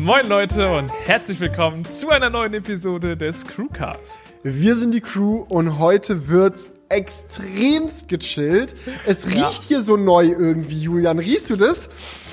Moin Leute und herzlich willkommen zu einer neuen Episode des Crewcast. Wir sind die Crew und heute wird's extremst gechillt. Es riecht ja. hier so neu irgendwie, Julian. Riechst du das?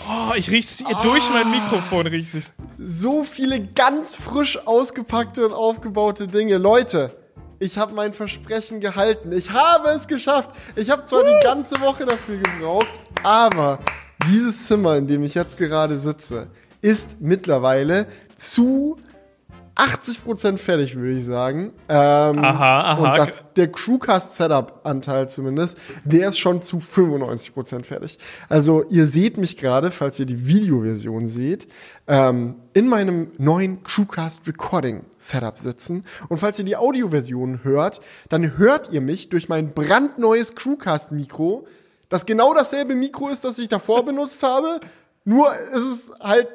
Oh, ich riech's oh. durch mein Mikrofon riech's. Ich. So viele ganz frisch ausgepackte und aufgebaute Dinge. Leute, ich habe mein Versprechen gehalten. Ich habe es geschafft. Ich habe zwar uh. die ganze Woche dafür gebraucht, aber dieses Zimmer, in dem ich jetzt gerade sitze, ist mittlerweile zu 80% fertig, würde ich sagen. Ähm, aha, aha. Und das, der Crewcast-Setup-Anteil zumindest, der ist schon zu 95% fertig. Also ihr seht mich gerade, falls ihr die Videoversion seht, ähm, in meinem neuen Crewcast Recording Setup sitzen. Und falls ihr die Audioversion hört, dann hört ihr mich durch mein brandneues Crewcast-Mikro, das genau dasselbe Mikro ist, das ich davor benutzt habe, nur ist es halt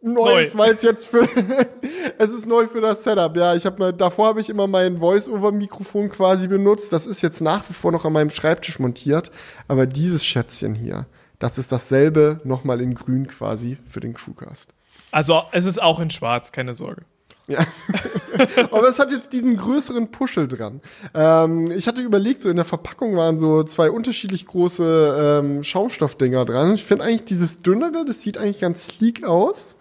Neues, weil es jetzt für es ist neu für das Setup. Ja, ich habe davor habe ich immer mein Voice-over-Mikrofon quasi benutzt. Das ist jetzt nach wie vor noch an meinem Schreibtisch montiert, aber dieses Schätzchen hier, das ist dasselbe nochmal in Grün quasi für den Crewcast. Also es ist auch in Schwarz, keine Sorge. Ja. Aber es hat jetzt diesen größeren Puschel dran. Ähm, ich hatte überlegt, so in der Verpackung waren so zwei unterschiedlich große ähm, Schaumstoffdinger dran. Ich finde eigentlich dieses dünnere, das sieht eigentlich ganz sleek aus.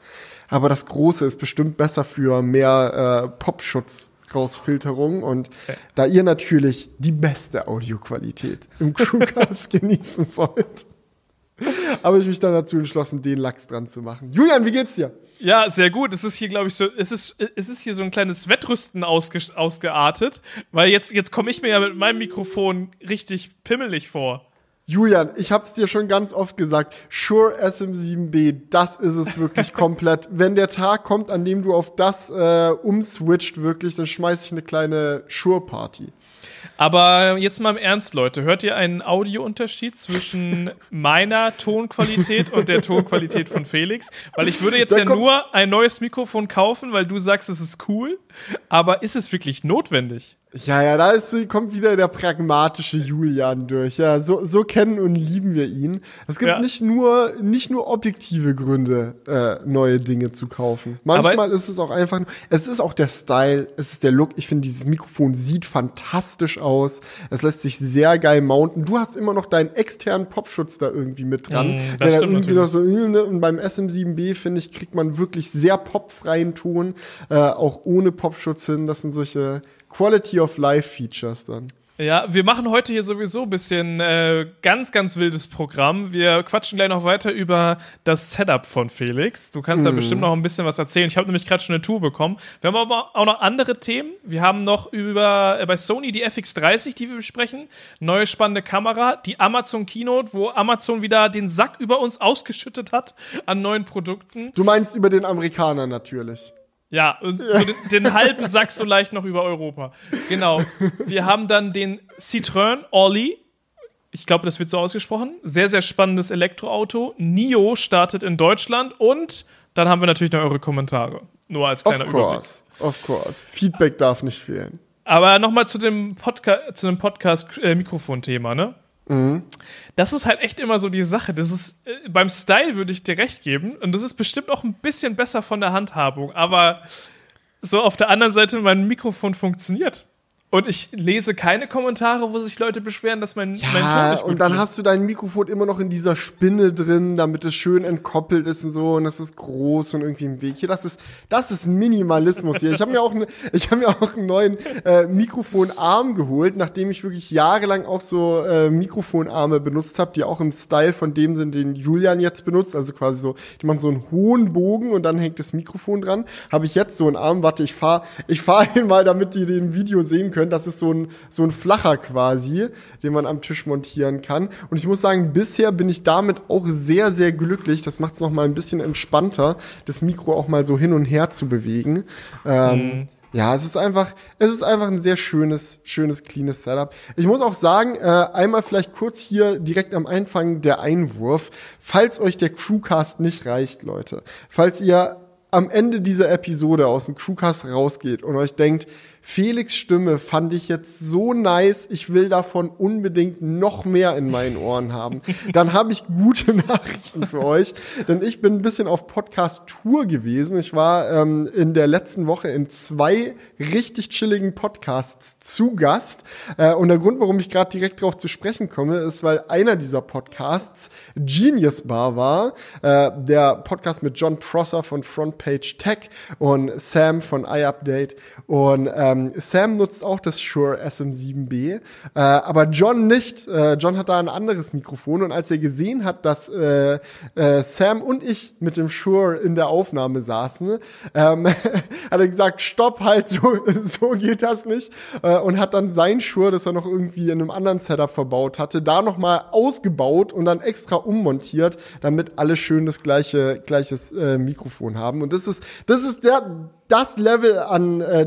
Aber das große ist bestimmt besser für mehr äh, Popschutz Rausfilterung und okay. da ihr natürlich die beste Audioqualität im Crewcast genießen sollt, habe ich mich dann dazu entschlossen, den Lachs dran zu machen. Julian, wie geht's dir? Ja, sehr gut. Es ist hier, glaube ich, so, es ist, es ist hier so ein kleines Wettrüsten ausge, ausgeartet, weil jetzt, jetzt komme ich mir ja mit meinem Mikrofon richtig pimmelig vor. Julian, ich hab's dir schon ganz oft gesagt, Shure SM7B, das ist es wirklich komplett. Wenn der Tag kommt, an dem du auf das äh, umswitcht wirklich, dann schmeiß ich eine kleine Shure-Party. Aber jetzt mal im Ernst, Leute. Hört ihr einen Audiounterschied zwischen meiner Tonqualität und der Tonqualität von Felix? Weil ich würde jetzt da ja nur ein neues Mikrofon kaufen, weil du sagst, es ist cool. Aber ist es wirklich notwendig? Ja, ja, da ist, kommt wieder der pragmatische Julian durch. Ja, so, so kennen und lieben wir ihn. Es gibt ja. nicht nur, nicht nur objektive Gründe, äh, neue Dinge zu kaufen. Manchmal Aber ist es auch einfach, es ist auch der Style, es ist der Look. Ich finde, dieses Mikrofon sieht fantastisch aus. Es lässt sich sehr geil mounten. Du hast immer noch deinen externen Popschutz da irgendwie mit dran. Mm, der da irgendwie noch so, ne? und beim SM7B, finde ich, kriegt man wirklich sehr popfreien Ton, äh, auch ohne Popschutz hin. Das sind solche, Quality of Life Features dann. Ja, wir machen heute hier sowieso ein bisschen äh, ganz, ganz wildes Programm. Wir quatschen gleich noch weiter über das Setup von Felix. Du kannst mm. da mhm. bestimmt noch ein bisschen was erzählen. Ich habe nämlich gerade schon eine Tour bekommen. Wir haben aber auch noch andere Themen. Wir haben noch über äh, bei Sony die FX30, die wir besprechen. Neue spannende Kamera, die Amazon Keynote, wo Amazon wieder den Sack über uns ausgeschüttet hat an neuen Produkten. Du meinst über den Amerikaner natürlich. Ja, und so den, den, halben Sack so leicht noch über Europa. Genau. Wir haben dann den Citroën Olli. Ich glaube, das wird so ausgesprochen. Sehr, sehr spannendes Elektroauto. NIO startet in Deutschland und dann haben wir natürlich noch eure Kommentare. Nur als kleiner of course, Überblick. Of course. Feedback darf nicht fehlen. Aber nochmal zu dem, Podca zu dem Podcast-Mikrofon-Thema, äh, ne? Mhm. Das ist halt echt immer so die Sache. Das ist, äh, beim Style würde ich dir recht geben. Und das ist bestimmt auch ein bisschen besser von der Handhabung. Aber so auf der anderen Seite, mein Mikrofon funktioniert. Und ich lese keine Kommentare, wo sich Leute beschweren, dass mein, ja, mein Ton nicht gut und dann hast du dein Mikrofon immer noch in dieser Spinne drin, damit es schön entkoppelt ist und so und das ist groß und irgendwie im Weg. Hier, das ist das ist Minimalismus hier. Ich habe mir auch ne, ich habe mir auch einen neuen äh, Mikrofonarm geholt, nachdem ich wirklich jahrelang auch so äh, Mikrofonarme benutzt habe, die auch im Style von dem sind, den Julian jetzt benutzt, also quasi so, die machen so einen hohen Bogen und dann hängt das Mikrofon dran. Habe ich jetzt so einen Arm, warte, ich fahr ich fahr ihn mal, damit die den Video sehen können können. Das ist so ein, so ein flacher quasi, den man am Tisch montieren kann. Und ich muss sagen, bisher bin ich damit auch sehr, sehr glücklich. Das macht es noch mal ein bisschen entspannter, das Mikro auch mal so hin und her zu bewegen. Ähm, mhm. Ja, es ist einfach, es ist einfach ein sehr schönes, schönes, cleanes Setup. Ich muss auch sagen, äh, einmal vielleicht kurz hier direkt am Anfang der Einwurf, falls euch der Crewcast nicht reicht, Leute, falls ihr am Ende dieser Episode aus dem Crewcast rausgeht und euch denkt, Felix Stimme fand ich jetzt so nice, ich will davon unbedingt noch mehr in meinen Ohren haben. Dann habe ich gute Nachrichten für euch, denn ich bin ein bisschen auf Podcast-Tour gewesen. Ich war ähm, in der letzten Woche in zwei richtig chilligen Podcasts zu Gast. Äh, und der Grund, warum ich gerade direkt darauf zu sprechen komme, ist, weil einer dieser Podcasts Genius Bar war. Äh, der Podcast mit John Prosser von Frontpage Tech und Sam von iUpdate. Und ähm, Sam nutzt auch das Shure SM7B, äh, aber John nicht. Äh, John hat da ein anderes Mikrofon und als er gesehen hat, dass äh, äh, Sam und ich mit dem Shure in der Aufnahme saßen, ähm, hat er gesagt, stopp, halt, so, so geht das nicht. Äh, und hat dann sein Shure, das er noch irgendwie in einem anderen Setup verbaut hatte, da nochmal ausgebaut und dann extra ummontiert, damit alle schön das gleiche, gleiches äh, Mikrofon haben. Und das ist, das ist der, das Level an äh,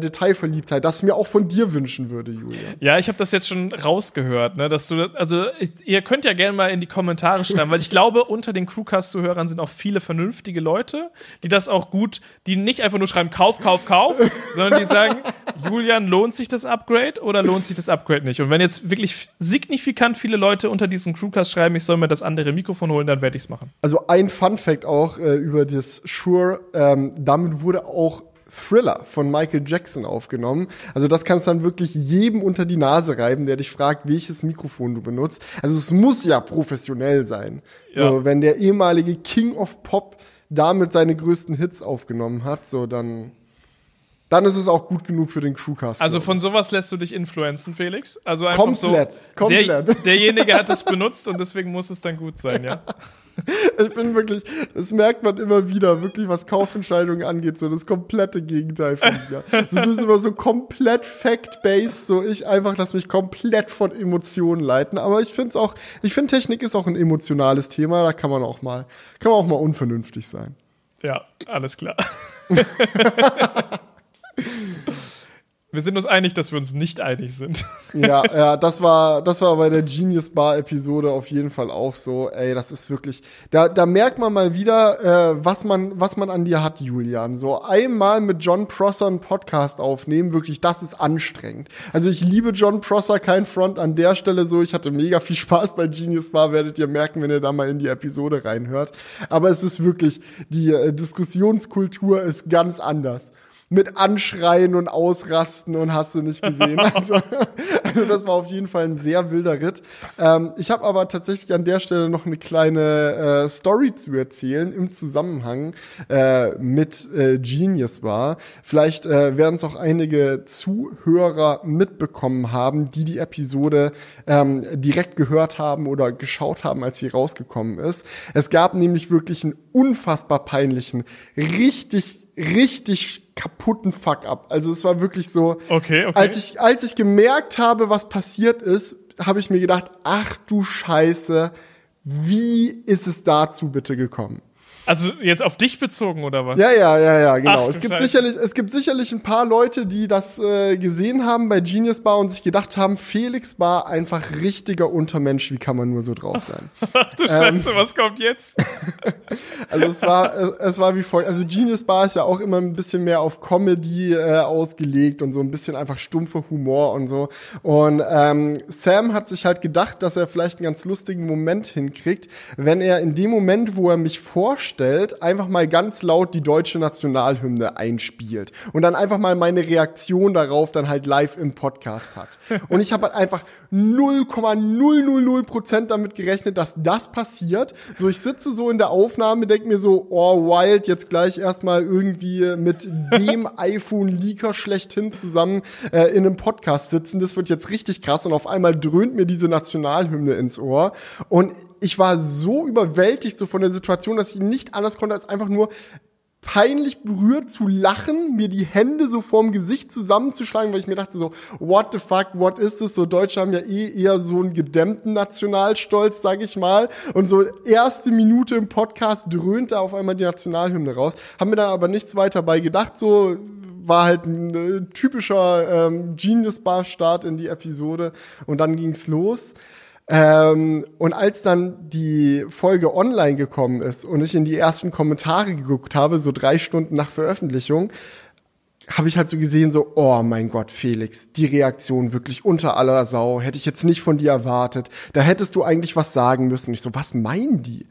Detailverliebtheit, das ich mir auch von dir wünschen würde, Julia. Ja, ich habe das jetzt schon rausgehört, ne, dass du, also ich, ihr könnt ja gerne mal in die Kommentare schreiben, weil ich glaube, unter den Crewcast-Zuhörern sind auch viele vernünftige Leute, die das auch gut, die nicht einfach nur schreiben, kauf, kauf, kauf, sondern die sagen, Julian, lohnt sich das Upgrade oder lohnt sich das Upgrade nicht? Und wenn jetzt wirklich signifikant viele Leute unter diesen Crewcast schreiben, ich soll mir das andere Mikrofon holen, dann werde ich es machen. Also ein Fun-Fact auch äh, über das Shure, ähm, damit wurde auch Thriller von Michael Jackson aufgenommen. Also das kannst du dann wirklich jedem unter die Nase reiben, der dich fragt, welches Mikrofon du benutzt. Also es muss ja professionell sein. Ja. So, wenn der ehemalige King of Pop damit seine größten Hits aufgenommen hat, so dann dann ist es auch gut genug für den Crewcast. Also von sowas lässt du dich influenzen, Felix? Also einfach komplett, so, komplett. Der, derjenige hat es benutzt und deswegen muss es dann gut sein, ja. Ich bin wirklich, das merkt man immer wieder, wirklich was Kaufentscheidungen angeht, so das komplette Gegenteil von dir. So, du bist immer so komplett fact-based, so ich einfach lass mich komplett von Emotionen leiten. Aber ich finde es auch, ich finde Technik ist auch ein emotionales Thema, da kann man auch mal, kann man auch mal unvernünftig sein. Ja, alles klar. Wir sind uns einig, dass wir uns nicht einig sind. Ja, ja, das war, das war bei der Genius Bar Episode auf jeden Fall auch so. Ey, das ist wirklich, da, da merkt man mal wieder, äh, was man, was man an dir hat, Julian. So einmal mit John Prosser einen Podcast aufnehmen, wirklich, das ist anstrengend. Also ich liebe John Prosser, kein Front an der Stelle so. Ich hatte mega viel Spaß bei Genius Bar, werdet ihr merken, wenn ihr da mal in die Episode reinhört. Aber es ist wirklich, die äh, Diskussionskultur ist ganz anders mit Anschreien und Ausrasten und hast du nicht gesehen. Also, also das war auf jeden Fall ein sehr wilder Ritt. Ähm, ich habe aber tatsächlich an der Stelle noch eine kleine äh, Story zu erzählen im Zusammenhang äh, mit äh, Genius war. Vielleicht äh, werden es auch einige Zuhörer mitbekommen haben, die die Episode ähm, direkt gehört haben oder geschaut haben, als sie rausgekommen ist. Es gab nämlich wirklich einen unfassbar peinlichen, richtig richtig kaputten Fuck-up. Also es war wirklich so, okay, okay. als ich als ich gemerkt habe, was passiert ist, habe ich mir gedacht, ach du Scheiße, wie ist es dazu bitte gekommen? Also jetzt auf dich bezogen oder was? Ja, ja, ja, ja, genau. Ach, es gibt sicherlich, es gibt sicherlich ein paar Leute, die das äh, gesehen haben bei Genius Bar und sich gedacht haben, Felix Bar einfach richtiger Untermensch. Wie kann man nur so drauf sein? Ach du ähm, Scheiße, was kommt jetzt? also es war, es, es war wie folgt. Also Genius Bar ist ja auch immer ein bisschen mehr auf Comedy äh, ausgelegt und so ein bisschen einfach stumpfer Humor und so. Und ähm, Sam hat sich halt gedacht, dass er vielleicht einen ganz lustigen Moment hinkriegt, wenn er in dem Moment, wo er mich vorstellt vorstellt, einfach mal ganz laut die deutsche Nationalhymne einspielt und dann einfach mal meine Reaktion darauf dann halt live im Podcast hat. Und ich habe halt einfach 0,000 Prozent damit gerechnet, dass das passiert. So, ich sitze so in der Aufnahme, denke mir so, oh, wild, jetzt gleich erstmal irgendwie mit dem iPhone-Leaker schlechthin zusammen äh, in einem Podcast sitzen. Das wird jetzt richtig krass und auf einmal dröhnt mir diese Nationalhymne ins Ohr. Und ich war so überwältigt so von der Situation, dass ich nicht anders konnte, als einfach nur peinlich berührt zu lachen, mir die Hände so vorm Gesicht zusammenzuschlagen, weil ich mir dachte so, what the fuck, what is this? So Deutsche haben ja eh eher so einen gedämmten Nationalstolz, sag ich mal. Und so erste Minute im Podcast dröhnt da auf einmal die Nationalhymne raus. Haben mir dann aber nichts weiter bei gedacht, so war halt ein äh, typischer ähm, Genius Bar Start in die Episode und dann ging's los. Ähm, und als dann die Folge online gekommen ist und ich in die ersten Kommentare geguckt habe, so drei Stunden nach Veröffentlichung, habe ich halt so gesehen, so, oh mein Gott, Felix, die Reaktion wirklich unter aller Sau, hätte ich jetzt nicht von dir erwartet. Da hättest du eigentlich was sagen müssen. Ich so, was meinen die?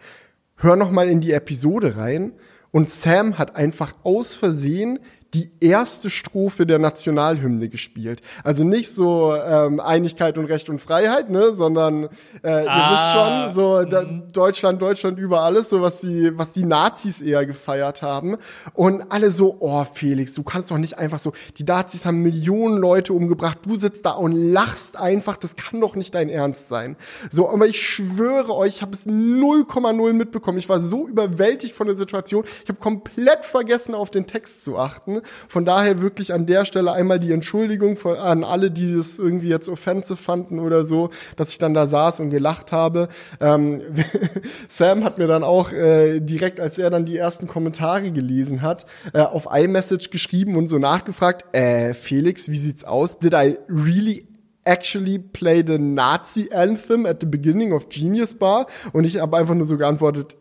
Hör noch mal in die Episode rein. Und Sam hat einfach aus Versehen die erste Strophe der Nationalhymne gespielt. Also nicht so ähm, Einigkeit und Recht und Freiheit, ne, sondern äh, ihr Ah, wisst schon, so da, mhm. Deutschland, Deutschland über alles, so was die, was die Nazis eher gefeiert haben. Und alle so, oh Felix, du kannst doch nicht einfach so, die Nazis haben Millionen Leute umgebracht, du sitzt da und lachst einfach, das kann doch nicht dein Ernst sein. So, aber ich schwöre euch, ich habe es 0,0 mitbekommen. Ich war so überwältigt von der Situation. Ich habe komplett vergessen, auf den Text zu achten. Von daher wirklich an der Stelle einmal die Entschuldigung von, an alle, die es irgendwie jetzt offensive fanden oder so, dass ich dann da saß und gelacht habe. Ähm, Sam hat mir dann auch äh, direkt, als er dann die ersten Kommentare gelesen hat, äh, auf iMessage geschrieben und so nachgefragt, äh, Felix, wie sieht's aus? Did I really actually play the Nazi anthem at the beginning of Genius Bar? Und ich habe einfach nur so geantwortet,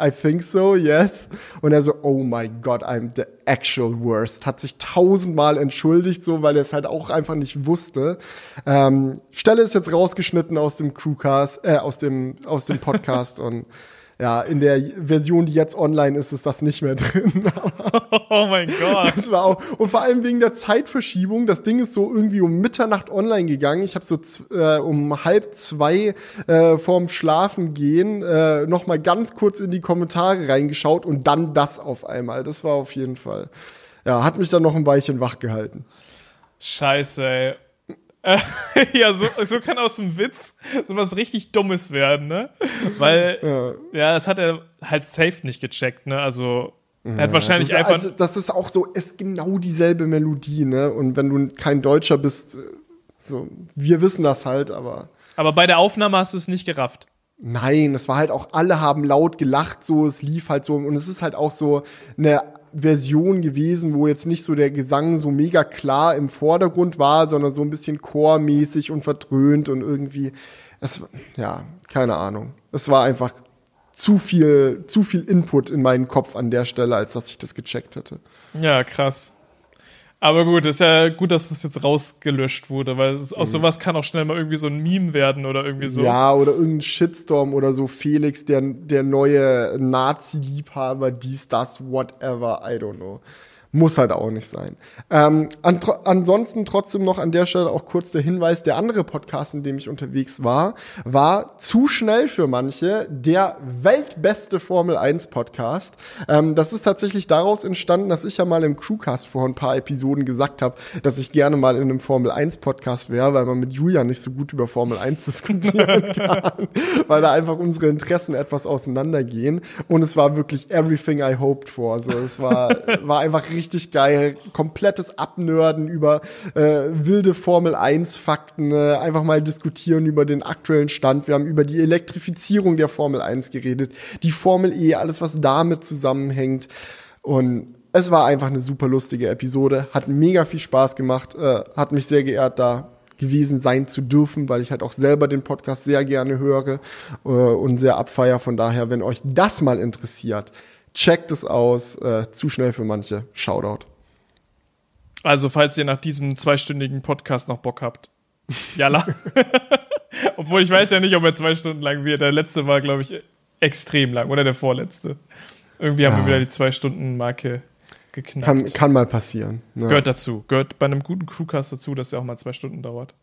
I think so, yes. Und er so, oh my God, I'm the actual worst. Hat sich tausendmal entschuldigt, so, weil er es halt auch einfach nicht wusste. Ähm, Stelle ist jetzt rausgeschnitten aus dem Crewcast, äh, aus dem, aus dem Podcast und ja, in der Version, die jetzt online ist, ist das nicht mehr drin. Oh mein Gott. Das war auch, und vor allem wegen der Zeitverschiebung. Das Ding ist so irgendwie um Mitternacht online gegangen. Ich habe so äh, um halb zwei äh, vorm Schlafen gehen äh, noch mal ganz kurz in die Kommentare reingeschaut und dann das auf einmal. Das war auf jeden Fall. Ja, hat mich dann noch ein Weilchen wach gehalten. Scheiße, ey. Ja, so, so kann aus dem Witz sowas richtig Dummes werden, ne? Weil, Ja. ja, das hat er halt safe nicht gecheckt, ne? Also, er hat wahrscheinlich das, einfach. also, das ist auch so, ist genau dieselbe Melodie, ne? Und wenn du kein Deutscher bist, äh, so, wir wissen das halt, aber. aber bei der Aufnahme hast du es nicht gerafft. Nein, es war halt auch, alle haben laut gelacht, so, es lief halt so, und es ist halt auch so eine Version gewesen, wo jetzt nicht so der Gesang so mega klar im Vordergrund war, sondern so ein bisschen chormäßig und verdröhnt und irgendwie, es, ja, keine Ahnung. Es war einfach zu viel, zu viel Input in meinen Kopf an der Stelle, als dass ich das gecheckt hätte. Ja, krass. Aber gut, ist ja gut, dass das jetzt rausgelöscht wurde, weil es, aus sowas kann auch schnell mal irgendwie so ein Meme werden oder irgendwie so. Mhm. Ja, oder irgendein Shitstorm oder so, Felix, der, der neue Nazi-Liebhaber, dies, das, whatever, I don't know. Muss halt auch nicht sein. Ähm, an, ansonsten trotzdem noch an der Stelle auch kurz der Hinweis, der andere Podcast, in dem ich unterwegs war, war zu schnell für manche der weltbeste Formel 1 Podcast. Ähm, das ist tatsächlich daraus entstanden, dass ich ja mal im Crewcast vor ein paar Episoden gesagt habe, dass ich gerne mal in einem Formel 1 Podcast wäre, weil man mit Julian nicht so gut über Formel 1 diskutieren kann, weil da einfach unsere Interessen etwas auseinandergehen. Und es war wirklich everything I hoped for. So, es war, war einfach richtig geil. Komplettes Abnörden über äh, wilde Formel 1 Fakten, äh, einfach mal diskutieren über den aktuellen Stand. Wir haben über die Elektrifizierung der Formel 1 geredet, die Formel E, alles was damit zusammenhängt. Und es war einfach eine super lustige Episode, hat mega viel Spaß gemacht, äh, hat mich sehr geehrt, da gewesen sein zu dürfen, weil ich halt auch selber den Podcast sehr gerne höre äh, und sehr abfeier. Von daher, wenn euch das mal interessiert, checkt es aus. Äh, zu schnell für manche. Shoutout. Also, falls ihr nach diesem zweistündigen Podcast noch Bock habt. Jalla. Obwohl ich weiß ja nicht, ob er zwei Stunden lang wird. Der letzte war, glaube ich, extrem lang. Oder der vorletzte. Irgendwie haben Ja. wir wieder die Zwei-Stunden-Marke geknackt. Kann, kann mal passieren. Ne? Gehört dazu. Gehört bei einem guten Crewcast dazu, dass der auch mal zwei Stunden dauert.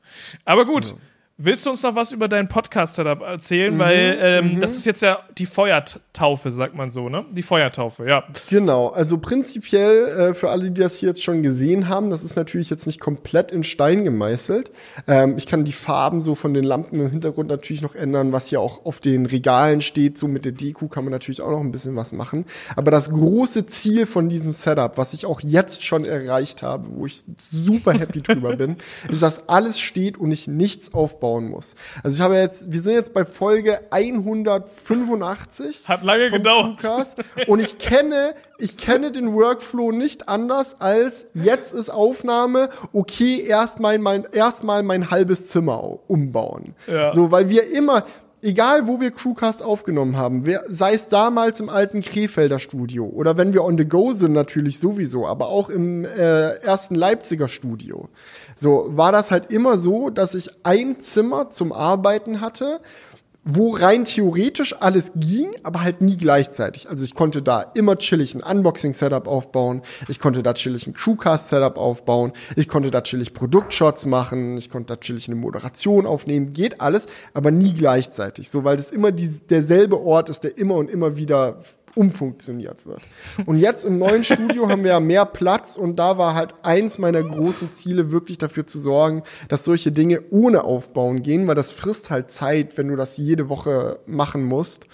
Aber gut. Willst du uns noch was über dein Podcast-Setup erzählen? Weil ähm, das ist jetzt ja die Feuertaufe, sagt man so, ne? Die Feuertaufe, ja. Genau, also prinzipiell äh, für alle, die das hier jetzt schon gesehen haben, das ist natürlich jetzt nicht komplett in Stein gemeißelt. Ähm, ich kann die Farben so von den Lampen im Hintergrund natürlich noch ändern, was ja auch auf den Regalen steht. So mit der Deko kann man natürlich auch noch ein bisschen was machen. Aber das große Ziel von diesem Setup, was ich auch jetzt schon erreicht habe, wo ich super happy drüber bin, ist, dass alles steht und ich nichts aufbauen muss. Also ich habe jetzt, wir sind jetzt bei Folge 185 Hat lange gedauert. Crewcast. Und ich kenne, ich kenne den Workflow nicht anders als jetzt ist Aufnahme, okay, erstmal mein, erstmal mein halbes Zimmer au- umbauen. Ja. So, weil wir immer, egal wo wir Crewcast aufgenommen haben, sei es damals im alten Krefelder Studio oder wenn wir on the go sind natürlich sowieso, aber auch im äh, ersten Leipziger Studio, so war das halt immer so, dass ich ein Zimmer zum Arbeiten hatte wo rein theoretisch alles ging, aber halt nie gleichzeitig. Also ich konnte da immer chillig ein Unboxing-Setup aufbauen, ich konnte da chillig ein Crewcast-Setup aufbauen, ich konnte da chillig Produktshots machen, ich konnte da chillig eine Moderation aufnehmen, geht alles, aber nie gleichzeitig. So, weil das immer die, derselbe Ort ist, der immer und immer wieder umfunktioniert wird. Und jetzt im neuen Studio haben wir ja mehr Platz und da war halt eins meiner großen Ziele, wirklich dafür zu sorgen, dass solche Dinge ohne Aufbauen gehen, weil das frisst halt Zeit, wenn du das jede Woche machen musst.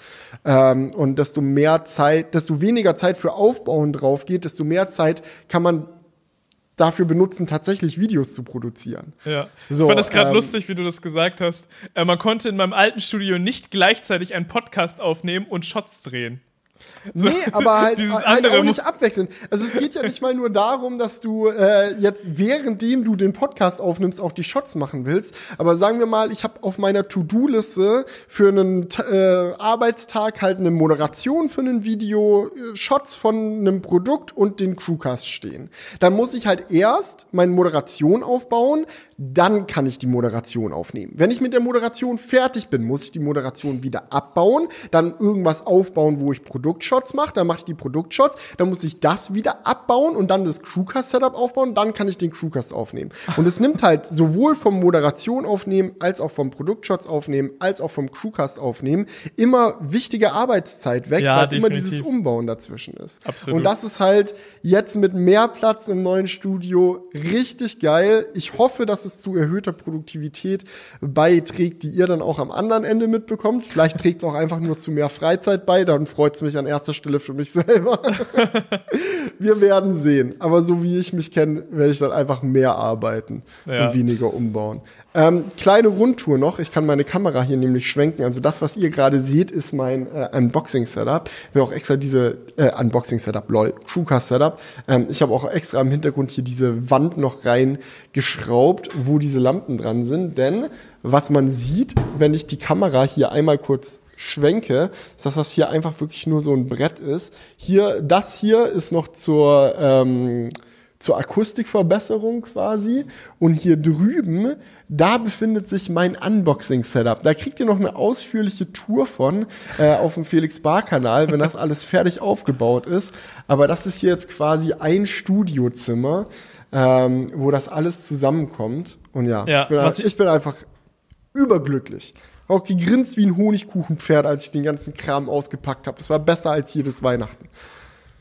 Ähm, und desto mehr Zeit, desto weniger Zeit für Aufbauen drauf geht, desto mehr Zeit kann man dafür benutzen, tatsächlich Videos zu produzieren. Ja. So, ich fand das gerade ähm, lustig, wie du das gesagt hast. Äh, man konnte in meinem alten Studio nicht gleichzeitig einen Podcast aufnehmen und Shots drehen. So, nee, aber halt, halt auch nicht abwechselnd. Also es geht ja nicht mal nur darum, dass du äh, jetzt währenddem du den Podcast aufnimmst auch die Shots machen willst. Aber sagen wir mal, ich habe auf meiner To-Do-Liste für einen äh, Arbeitstag halt eine Moderation für ein Video, äh, Shots von einem Produkt und den Crewcast stehen. Dann muss ich halt erst meine Moderation aufbauen, dann kann ich die Moderation aufnehmen. Wenn ich mit der Moderation fertig bin, muss ich die Moderation wieder abbauen, dann irgendwas aufbauen, wo ich Produktshots mache, dann mache ich die Produktshots, dann muss ich das wieder abbauen und dann das Crewcast-Setup aufbauen, dann kann ich den Crewcast aufnehmen. Und es nimmt halt sowohl vom Moderation aufnehmen, als auch vom Produktshots aufnehmen, als auch vom Crewcast aufnehmen, immer wichtige Arbeitszeit weg, ja, weil definitiv. immer dieses Umbauen dazwischen ist. Absolut. Und das ist halt jetzt mit mehr Platz im neuen Studio richtig geil. Ich hoffe, dass es zu erhöhter Produktivität beiträgt, die ihr dann auch am anderen Ende mitbekommt. Vielleicht trägt es auch einfach nur zu mehr Freizeit bei, dann freut es mich an erster Stelle für mich selber. Wir werden sehen. Aber so wie ich mich kenne, werde ich dann einfach mehr arbeiten ja. und weniger umbauen. Ähm, kleine Rundtour noch. Ich kann meine Kamera hier nämlich schwenken. Also das, was ihr gerade seht, ist mein äh, Unboxing-Setup. Ich habe auch extra diese äh, Unboxing-Setup, lol, Crewcast-Setup. Ähm, ich habe auch extra im Hintergrund hier diese Wand noch reingeschraubt, wo diese Lampen dran sind. Denn was man sieht, wenn ich die Kamera hier einmal kurz schwenke, ist, dass das hier einfach wirklich nur so ein Brett ist. Hier, das hier ist noch zur ähm, zur Akustikverbesserung quasi. Und hier drüben, da befindet sich mein Unboxing-Setup. Da kriegt ihr noch eine ausführliche Tour von äh, auf dem Felix Bar-Kanal, wenn das alles fertig aufgebaut ist. Aber das ist hier jetzt quasi ein Studiozimmer, ähm, wo das alles zusammenkommt. Und ja, ja ich, bin, ich, ich bin einfach überglücklich auch gegrinst wie ein Honigkuchenpferd, als ich den ganzen Kram ausgepackt habe. Es war besser als jedes Weihnachten.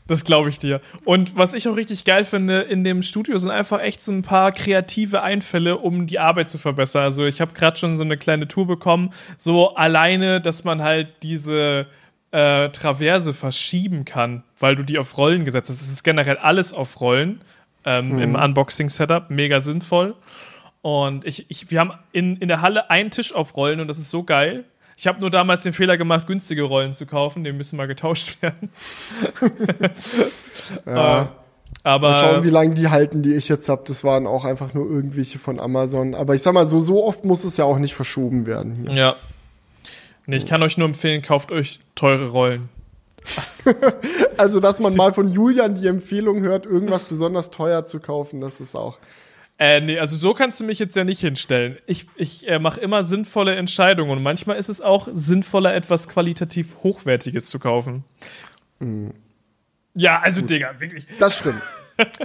Das glaube ich dir. Und was ich auch richtig geil finde, in dem Studio sind einfach echt so ein paar kreative Einfälle, um die Arbeit zu verbessern. Also ich habe gerade schon so eine kleine Tour bekommen, so alleine, dass man halt diese äh, Traverse verschieben kann, weil du die auf Rollen gesetzt hast. Es ist generell alles auf Rollen ähm, mhm. im Unboxing-Setup, mega sinnvoll. Und ich, ich, wir haben in, in der Halle einen Tisch auf Rollen und das ist so geil. Ich habe nur damals den Fehler gemacht, günstige Rollen zu kaufen. Die müssen mal getauscht werden. ja. Äh, aber mal schauen, wie lange die halten, die ich jetzt habe. Das waren auch einfach nur irgendwelche von Amazon. Aber ich sag mal, so, so oft muss es ja auch nicht verschoben werden hier. Ja. Nee, ich kann euch nur empfehlen, kauft euch teure Rollen. also, dass man mal von Julian die Empfehlung hört, irgendwas besonders teuer zu kaufen, das ist auch. Äh, nee, also so kannst du mich jetzt ja nicht hinstellen. Ich, ich äh, mache immer sinnvolle Entscheidungen und manchmal ist es auch sinnvoller, etwas qualitativ Hochwertiges zu kaufen. Mhm. Ja, also, Gut. Digga, wirklich. Das stimmt.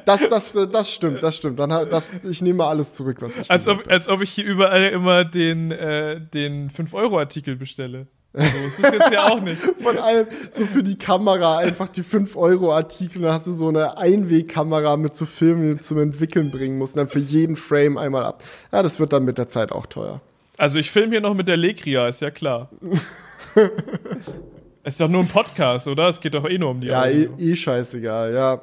Das, das, das stimmt, das stimmt. Dann, das, ich nehme alles zurück, was ich als ob, als ob ich hier überall immer den, äh, den 5-Euro-Artikel bestelle. Also, das ist jetzt ja auch nicht. Von allem, so für die Kamera, einfach die 5-Euro-Artikel, dann hast du so eine Einwegkamera mit so Filmen, die du zum Entwickeln bringen musst, und dann für jeden Frame einmal ab. Ja, das wird dann mit der Zeit auch teuer. Also ich filme hier noch mit der Legria, ist ja klar. Es ist doch nur ein Podcast, oder? Es geht doch eh nur um die Ja, eh, eh scheißegal, ja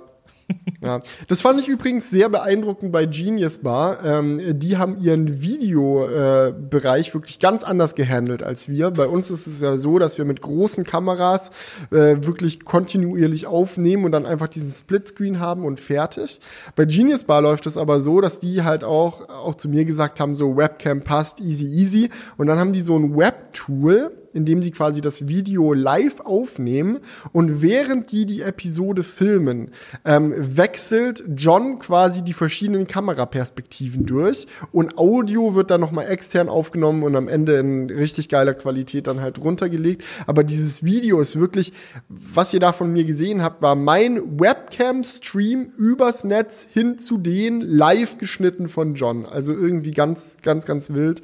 ja, das fand ich übrigens sehr beeindruckend bei Genius Bar. Ähm, die haben ihren Videobereich äh, wirklich ganz anders gehandelt als wir. Bei uns ist es ja so, dass wir mit großen Kameras äh, wirklich kontinuierlich aufnehmen und dann einfach diesen Splitscreen haben und fertig. Bei Genius Bar läuft es aber so, dass die halt auch, auch zu mir gesagt haben, so Webcam passt, easy, easy. Und dann haben die so ein Web-Tool, indem die quasi das Video live aufnehmen und während die die Episode filmen, ähm, wechselt John quasi die verschiedenen Kameraperspektiven durch und Audio wird dann nochmal extern aufgenommen und am Ende in richtig geiler Qualität dann halt runtergelegt. Aber dieses Video ist wirklich, was ihr da von mir gesehen habt, war mein Webcam-Stream übers Netz hin zu den live geschnitten von John. Also irgendwie ganz, ganz, ganz wild.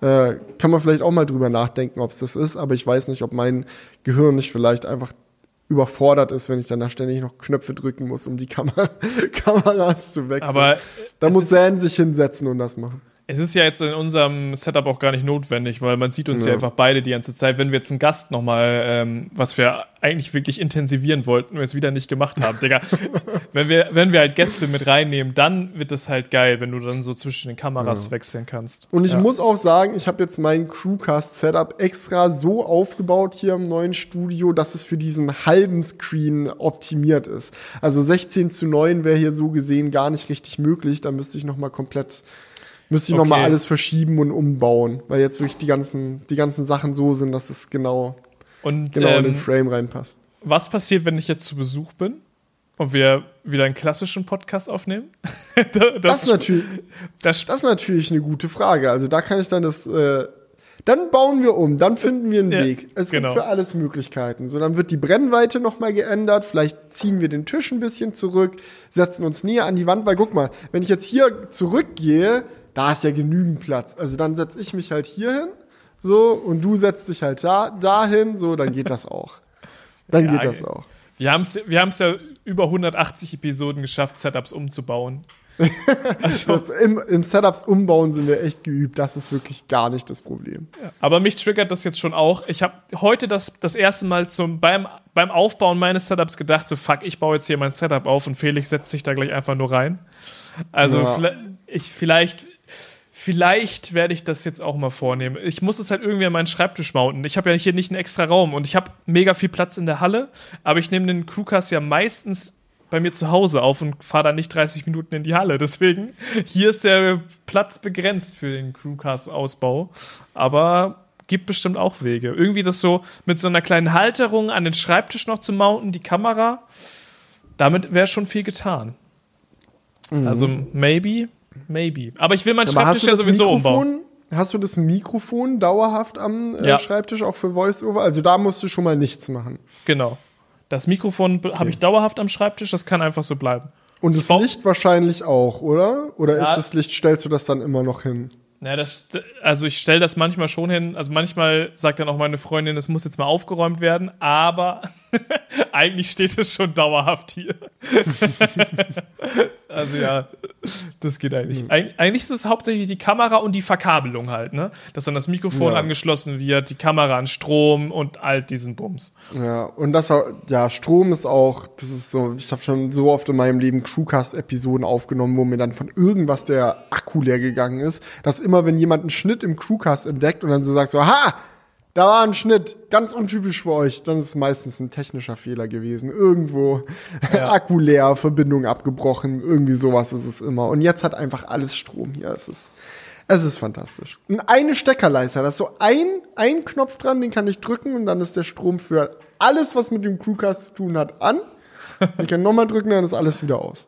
Äh, kann man vielleicht auch mal drüber nachdenken, ob es das ist, aber ich weiß nicht, ob mein Gehirn nicht vielleicht einfach überfordert ist, wenn ich dann da ständig noch Knöpfe drücken muss, um die Kamera Kameras zu wechseln. Aber da muss Zan sich hinsetzen und das machen. Es ist ja jetzt in unserem Setup auch gar nicht notwendig, weil man sieht uns ja, Ja. einfach beide die ganze Zeit. Wenn wir jetzt einen Gast nochmal, ähm, was wir eigentlich wirklich intensivieren wollten, wir es wieder nicht gemacht haben, Digga. wenn, wir, wenn wir halt Gäste mit reinnehmen, dann wird das halt geil, wenn du dann so zwischen den Kameras wechseln kannst. Und ich ja. muss auch sagen, ich habe jetzt mein Crewcast-Setup extra so aufgebaut hier im neuen Studio, dass es für diesen halben Screen optimiert ist. Also 16 zu 9 wäre hier so gesehen gar nicht richtig möglich. Da müsste ich noch mal komplett, müsste ich Okay. alles verschieben und umbauen, weil jetzt wirklich die ganzen, die ganzen Sachen so sind, dass es genau, Und genau in den ähm, Frame reinpasst. was passiert, wenn ich jetzt zu Besuch bin und wir wieder einen klassischen Podcast aufnehmen? das, Das ist natürlich, das, Das ist natürlich eine gute Frage. Also da kann ich dann das. Äh, dann bauen wir um, dann finden wir einen Ja, Weg. Es genau. gibt für alles Möglichkeiten. So, dann wird die Brennweite noch mal geändert. Vielleicht ziehen wir den Tisch ein bisschen zurück, setzen uns näher an die Wand. Weil guck mal, wenn ich jetzt hier zurückgehe, da ist ja genügend Platz. Also dann setze ich mich halt hier hin, so und du setzt dich halt da dahin, so dann geht das auch. Dann Ja, geht das auch. wir haben es wir haben's ja über 180 Episoden geschafft, Setups umzubauen. Also, Im, Im Setups umbauen sind wir echt geübt. Das ist wirklich gar nicht das Problem. aber mich triggert das jetzt schon auch. Ich habe heute das, das erste Mal zum, beim, beim Aufbauen meines Setups gedacht, so fuck, ich baue jetzt hier mein Setup auf und Felix setzt sich da gleich einfach nur rein. Also Ja. vielleicht, ich, vielleicht, vielleicht werde ich das jetzt auch mal vornehmen. Ich muss es halt irgendwie an meinen Schreibtisch mounten. Ich habe ja hier nicht einen extra Raum und ich habe mega viel Platz in der Halle, aber ich nehme den Crewcast ja meistens bei mir zu Hause auf und fahre dann nicht 30 Minuten in die Halle. Deswegen, hier ist der Platz begrenzt für den Crewcast-Ausbau. Aber gibt bestimmt auch Wege. Irgendwie das so mit so einer kleinen Halterung an den Schreibtisch noch zu mounten, die Kamera, damit wäre schon viel getan. Also, maybe, maybe. Aber ich will meinen. Aber Schreibtisch ja das sowieso umbauen. Mikrofon? Hast du das Mikrofon dauerhaft am äh, Ja. Schreibtisch auch für VoiceOver? Also da musst du schon mal nichts machen. Genau. Das Mikrofon habe ich dauerhaft am Schreibtisch, das kann einfach so bleiben. Und das Licht wahrscheinlich auch, oder? Oder Ja. ist das Licht, stellst du das dann immer noch hin? Ja, das, also ich stelle das manchmal schon hin. Also manchmal sagt dann auch meine Freundin, es muss jetzt mal aufgeräumt werden, aber eigentlich steht es schon dauerhaft hier. also ja, das geht eigentlich. Hm. Eig eigentlich ist es hauptsächlich die Kamera und die Verkabelung halt, ne? Dass dann das Mikrofon Ja. angeschlossen wird, die Kamera an Strom und all diesen Bums. Ja, und das, ja, Strom ist auch, das ist so, ich habe schon so oft in meinem Leben Crewcast-Episoden aufgenommen, wo mir dann von irgendwas der Akku leer gegangen ist, dass immer, wenn jemand einen Schnitt im Crewcast entdeckt und dann so sagt so, ha, da war ein Schnitt, ganz untypisch für euch, dann ist es meistens ein technischer Fehler gewesen. Irgendwo Ja. Akku leer, Verbindung abgebrochen, irgendwie sowas ist es immer. Und jetzt hat einfach alles Strom hier. Es ist, es ist fantastisch. Und eine Steckerleiste, da ist so ein, ein Knopf dran, den kann ich drücken und dann ist der Strom für alles, was mit dem Crewcast zu tun hat, an. Ich kann nochmal drücken, dann ist alles wieder aus.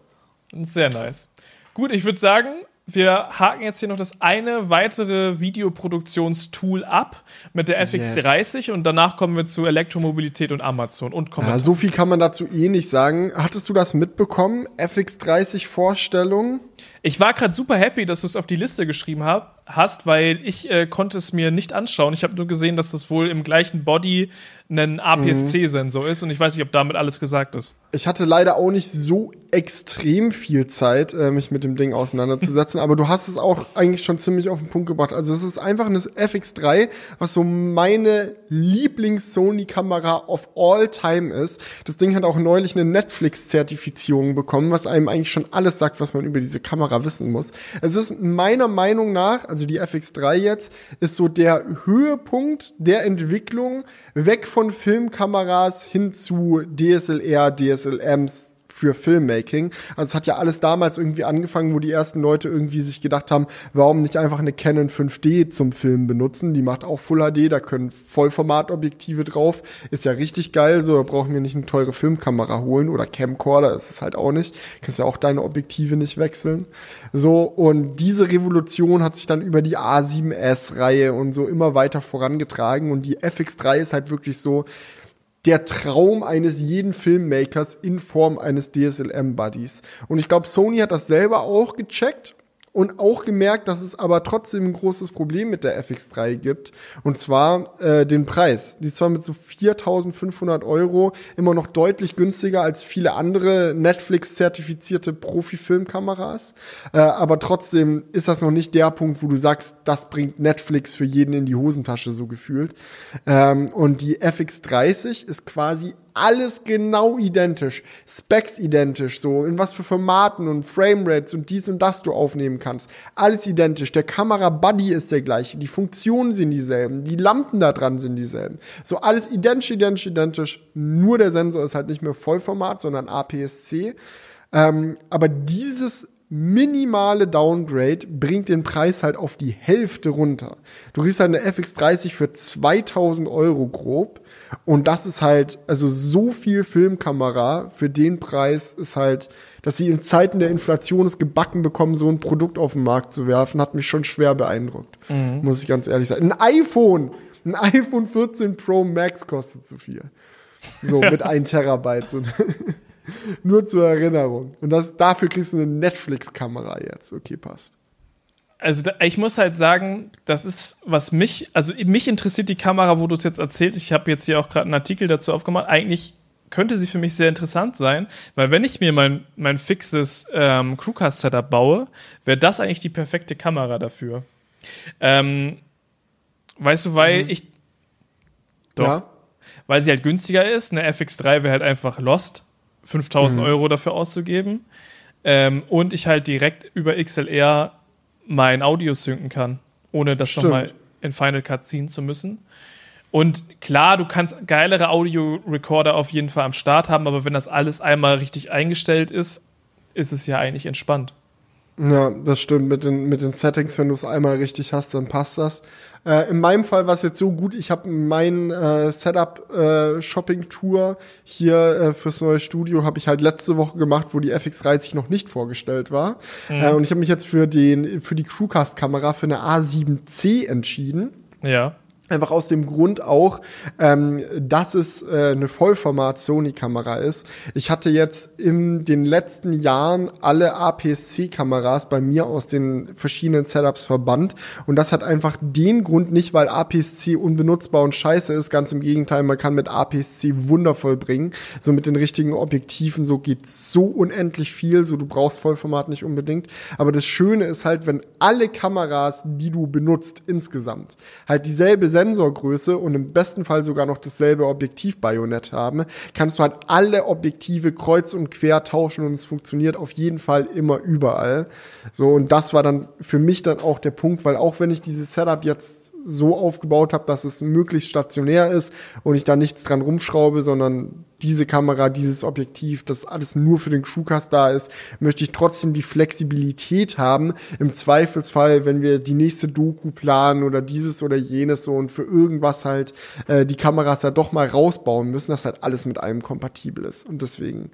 Sehr nice. Gut, ich würde sagen, wir haken jetzt hier noch das eine weitere Videoproduktionstool ab mit der FX30 und danach kommen wir zu Elektromobilität und Amazon und Ja, Kommentar. so viel kann man dazu eh nicht sagen. Hattest du das mitbekommen? FX30 Vorstellung? Ich war gerade super happy, dass du es auf die Liste geschrieben hab, hast, weil ich äh, konnte es mir nicht anschauen. Ich habe nur gesehen, dass das wohl im gleichen Body ein APS-C-Sensor ist und ich weiß nicht, ob damit alles gesagt ist. Ich hatte leider auch nicht so extrem viel Zeit, äh, mich mit dem Ding auseinanderzusetzen, aber du hast es auch eigentlich schon ziemlich auf den Punkt gebracht. Also es ist einfach ein FX3, was so meine Lieblings-Sony-Kamera of all time ist. Das Ding hat auch neulich eine Netflix-Zertifizierung bekommen, was einem eigentlich schon alles sagt, was man über diese Kamera wissen muss. Es ist meiner Meinung nach, also die FX3 jetzt, ist so der Höhepunkt der Entwicklung weg von Filmkameras hin zu DSLR, DSLMs, für Filmmaking. Also es hat ja alles damals irgendwie angefangen, wo die ersten Leute irgendwie sich gedacht haben, warum nicht einfach eine Canon 5D zum Film benutzen? Die macht auch Full HD, da können Vollformatobjektive drauf. Ist ja richtig geil, so da brauchen wir nicht eine teure Filmkamera holen oder Camcorder, ist es halt auch nicht. Kannst ja auch deine Objektive nicht wechseln. So, und diese Revolution hat sich dann über die A7S-Reihe und so immer weiter vorangetragen und die FX3 ist halt wirklich so, der Traum eines jeden Filmmakers in Form eines DSLM-Buddies. Und ich glaube, Sony hat das selber auch gecheckt und auch gemerkt, dass es aber trotzdem ein großes Problem mit der FX3 gibt. Und zwar äh, den Preis. Die ist zwar mit so 4.500 Euro immer noch deutlich günstiger als viele andere Netflix-zertifizierte Profi-Filmkameras. Äh, aber trotzdem ist das noch nicht der Punkt, wo du sagst, das bringt Netflix für jeden in die Hosentasche so gefühlt. Ähm, und die FX30 ist quasi alles genau identisch, Specs identisch, so in was für Formaten und Framerates und dies und das du aufnehmen kannst. Alles identisch. Der Kamera-Buddy ist der gleiche, die Funktionen sind dieselben, die Lampen da dran sind dieselben. So alles identisch, identisch, identisch. Nur der Sensor ist halt nicht mehr Vollformat, sondern APS-C. Ähm, aber dieses minimale Downgrade bringt den Preis halt auf die Hälfte runter. Du kriegst halt eine FX30 für 2000 Euro grob und das ist halt, also so viel Filmkamera für den Preis ist halt, dass sie in Zeiten der Inflation es gebacken bekommen, so ein Produkt auf den Markt zu werfen, hat mich schon schwer beeindruckt. Mhm. Muss ich ganz ehrlich sagen. Ein iPhone, ein iPhone 14 Pro Max kostet zu viel. So mit 1 Terabyte. So. Nur zur Erinnerung. Und das, dafür kriegst du eine Netflix-Kamera jetzt. Okay, passt also da, ich muss halt sagen, das ist, was mich, also mich interessiert die Kamera, wo du es jetzt erzählst. Ich habe jetzt hier auch gerade einen Artikel dazu aufgemacht. Eigentlich könnte sie für mich sehr interessant sein, weil wenn ich mir mein, mein fixes ähm, Crewcast-Setup baue, wäre das eigentlich die perfekte Kamera dafür. Ähm, weißt du, weil mhm. ich. Doch. Ja. Weil sie halt günstiger ist. Eine FX3 wäre halt einfach lost, 5000 mhm. Euro dafür auszugeben. Ähm, und ich halt direkt über XLR mein Audio synken kann, ohne das nochmal in Final Cut ziehen zu müssen. Und klar, du kannst geilere Audio-Recorder auf jeden Fall am Start haben, aber wenn das alles einmal richtig eingestellt ist, ist es ja eigentlich entspannt. Ja, das stimmt. Mit den, mit den Settings, wenn du es einmal richtig hast, dann passt das. Äh, in meinem Fall war es jetzt so gut, ich habe mein äh, Setup äh, Shopping Tour hier äh, fürs neue Studio habe ich halt letzte Woche gemacht, wo die FX30 noch nicht vorgestellt war. Mhm. Äh, und ich habe mich jetzt für den für die Crewcast Kamera für eine A7C entschieden. Ja. Einfach aus dem Grund auch, ähm, dass es äh, eine Vollformat-Sony-Kamera ist. Ich hatte jetzt in den letzten Jahren alle APS-C-Kameras bei mir aus den verschiedenen Setups verbannt. Und das hat einfach den Grund nicht, weil APS-C unbenutzbar und scheiße ist. Ganz im Gegenteil, man kann mit APS-C wundervoll bringen. So mit den richtigen Objektiven, so geht so unendlich viel. So du brauchst Vollformat nicht unbedingt. Aber das Schöne ist halt, wenn alle Kameras, die du benutzt insgesamt, halt dieselbe Sensorgröße und im besten Fall sogar noch dasselbe Objektiv-Bajonett haben, kannst du halt alle Objektive kreuz und quer tauschen und es funktioniert auf jeden Fall immer überall. So, und das war dann für mich dann auch der Punkt, weil auch wenn ich dieses Setup jetzt so aufgebaut habe, dass es möglichst stationär ist und ich da nichts dran rumschraube, sondern diese Kamera, dieses Objektiv, das alles nur für den Crewcast da ist, möchte ich trotzdem die Flexibilität haben. Im Zweifelsfall, wenn wir die nächste Doku planen oder dieses oder jenes so und für irgendwas halt äh, die Kameras ja doch mal rausbauen müssen, dass halt alles mit allem kompatibel ist. Und deswegen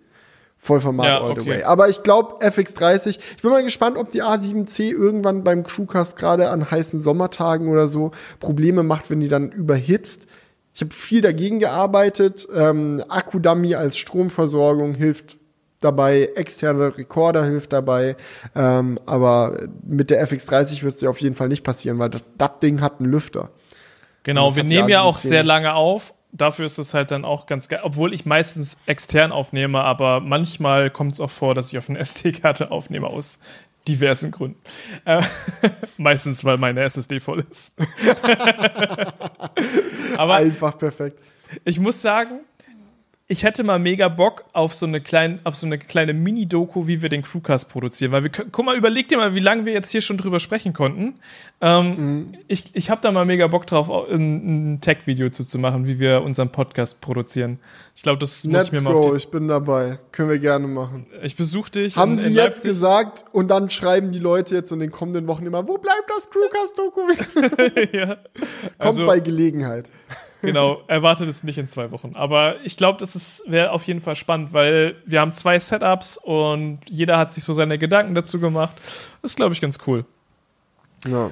Vollformat ja, all the okay. way. Aber ich glaube, FX30, ich bin mal gespannt, ob die A7C irgendwann beim Crewcast gerade an heißen Sommertagen oder so Probleme macht, wenn die dann überhitzt. Ich habe viel dagegen gearbeitet. Ähm, Akkudummy als Stromversorgung hilft dabei, externe Rekorder hilft dabei. Ähm, aber mit der FX30 wird es dir auf jeden Fall nicht passieren, weil das, das Ding hat einen Lüfter. Genau, wir nehmen ja auch sehr lange auf dafür ist es halt dann auch ganz geil, obwohl ich meistens extern aufnehme, aber manchmal kommt es auch vor, dass ich auf eine SD-Karte aufnehme aus diversen Gründen. Äh, meistens, weil meine SSD voll ist. aber Einfach perfekt. Ich muss sagen, ich hätte mal mega Bock auf so eine kleine, auf so eine kleine Mini-Doku, wie wir den Crewcast produzieren. Weil wir, guck mal, überleg dir mal, wie lange wir jetzt hier schon drüber sprechen konnten. Ähm, mhm. Ich, ich habe da mal mega Bock drauf, ein, ein Tech-Video zu, zu machen, wie wir unseren Podcast produzieren. Ich glaube, das muss Let's ich mir mal go, ich bin dabei. Können wir gerne machen. Ich besuche dich. Haben in, Sie in jetzt gesagt und dann schreiben die Leute jetzt in den kommenden Wochen immer, wo bleibt das Crewcast-Doku? ja. Kommt also, bei Gelegenheit genau, erwartet es nicht in zwei Wochen. Aber ich glaube, das wäre auf jeden Fall spannend, weil wir haben zwei Setups und jeder hat sich so seine Gedanken dazu gemacht. Das ist, glaube ich, ganz cool. Ja.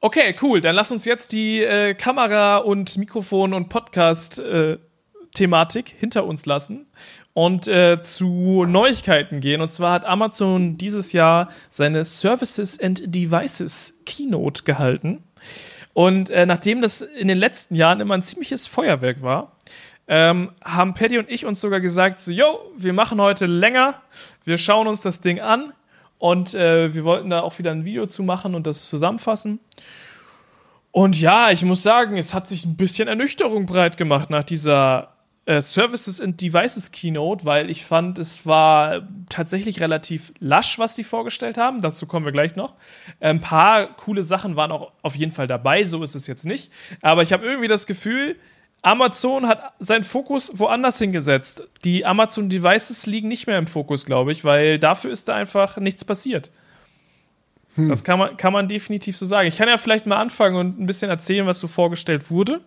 Okay, cool. Dann lass uns jetzt die äh, Kamera und Mikrofon und Podcast-Thematik äh, hinter uns lassen und äh, zu Neuigkeiten gehen. Und zwar hat Amazon dieses Jahr seine Services and Devices Keynote gehalten. Und äh, nachdem das in den letzten Jahren immer ein ziemliches Feuerwerk war, ähm, haben Paddy und ich uns sogar gesagt, so, yo, wir machen heute länger, wir schauen uns das Ding an und äh, wir wollten da auch wieder ein Video zu machen und das zusammenfassen. Und ja, ich muss sagen, es hat sich ein bisschen Ernüchterung breit gemacht nach dieser äh, Services and Devices Keynote, weil ich fand, es war tatsächlich relativ lasch, was die vorgestellt haben. Dazu kommen wir gleich noch. Ein paar coole Sachen waren auch auf jeden Fall dabei, so ist es jetzt nicht. Aber ich habe irgendwie das Gefühl, Amazon hat seinen Fokus woanders hingesetzt. Die Amazon Devices liegen nicht mehr im Fokus, glaube ich, weil dafür ist da einfach nichts passiert. Hm. Das kann man, kann man definitiv so sagen. Ich kann ja vielleicht mal anfangen und ein bisschen erzählen, was so vorgestellt wurde.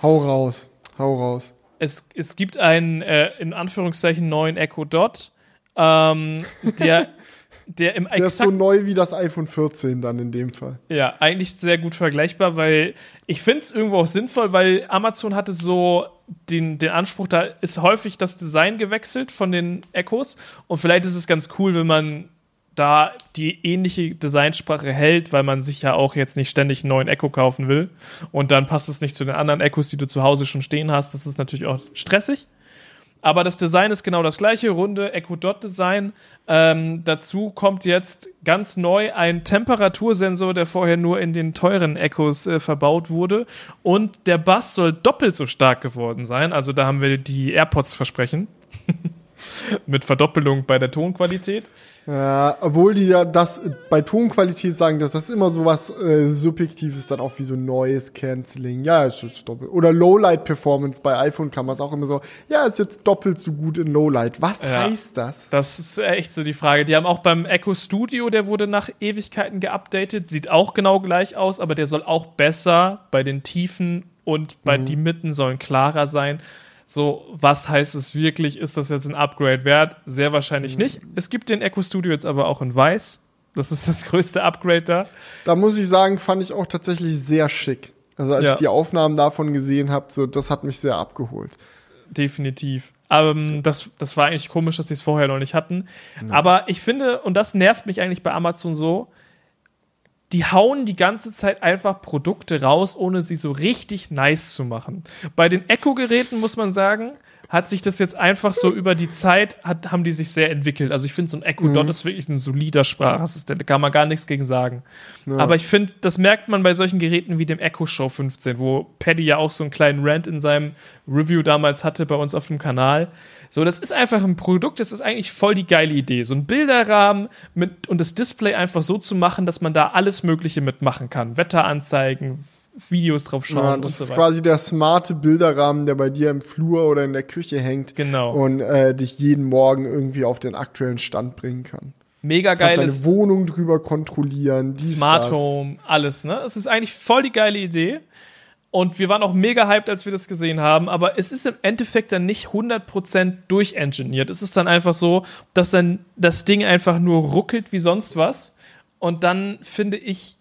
Hau raus, hau raus es, es gibt einen, äh, in Anführungszeichen, neuen Echo Dot, ähm, der, der im Der ist so neu wie das iPhone 14 dann in dem Fall. Ja, eigentlich sehr gut vergleichbar, weil ich finde es irgendwo auch sinnvoll, weil Amazon hatte so den, den Anspruch, da ist häufig das Design gewechselt von den Echos und vielleicht ist es ganz cool, wenn man da die ähnliche Designsprache hält, weil man sich ja auch jetzt nicht ständig einen neuen Echo kaufen will. Und dann passt es nicht zu den anderen Echos, die du zu Hause schon stehen hast. Das ist natürlich auch stressig. Aber das Design ist genau das gleiche, runde Echo Dot Design. Ähm, dazu kommt jetzt ganz neu ein Temperatursensor, der vorher nur in den teuren Echos äh, verbaut wurde. Und der Bass soll doppelt so stark geworden sein. Also da haben wir die AirPods versprechen. Mit Verdoppelung bei der Tonqualität. Ja, obwohl die ja das bei Tonqualität sagen, dass das immer so was äh, Subjektives dann auch wie so Noise Cancelling. Ja, ist ist doppelt. Oder Lowlight Performance bei iPhone kann man es auch immer so. Ja, ist jetzt doppelt so gut in Lowlight. Was ja, heißt das? Das ist echt so die Frage. Die haben auch beim Echo Studio, der wurde nach Ewigkeiten geupdatet, sieht auch genau gleich aus, aber der soll auch besser bei den Tiefen und bei mhm. die Mitten sollen klarer sein. So, was heißt es wirklich? Ist das jetzt ein Upgrade wert? Sehr wahrscheinlich mhm. nicht. Es gibt den Echo Studio jetzt aber auch in weiß. Das ist das größte Upgrade da. Da muss ich sagen, fand ich auch tatsächlich sehr schick. Also als ja. ich die Aufnahmen davon gesehen habe, so, das hat mich sehr abgeholt. Definitiv. Ähm, das, das war eigentlich komisch, dass sie es vorher noch nicht hatten. Ja. Aber ich finde, und das nervt mich eigentlich bei Amazon so, die hauen die ganze Zeit einfach Produkte raus, ohne sie so richtig nice zu machen. Bei den Echo-Geräten muss man sagen, hat sich das jetzt einfach so über die Zeit, hat, haben die sich sehr entwickelt. Also ich finde, so ein Echo Dot mhm. ist wirklich ein solider Sprachassistent, da kann man gar nichts gegen sagen. Ja. Aber ich finde, das merkt man bei solchen Geräten wie dem Echo Show 15, wo Paddy ja auch so einen kleinen Rant in seinem Review damals hatte bei uns auf dem Kanal. So, das ist einfach ein Produkt, das ist eigentlich voll die geile Idee. So ein Bilderrahmen mit und das Display einfach so zu machen, dass man da alles Mögliche mitmachen kann. Wetteranzeigen, Videos drauf schauen. Ja, das so ist quasi der smarte Bilderrahmen, der bei dir im Flur oder in der Küche hängt. Genau. Und äh, dich jeden Morgen irgendwie auf den aktuellen Stand bringen kann. Mega geil. Deine Wohnung drüber kontrollieren. Dies, Smart das. Home, alles, ne? Es ist eigentlich voll die geile Idee. Und wir waren auch mega hyped, als wir das gesehen haben, aber es ist im Endeffekt dann nicht 100% durchengineert. Es ist dann einfach so, dass dann das Ding einfach nur ruckelt wie sonst was. Und dann finde ich,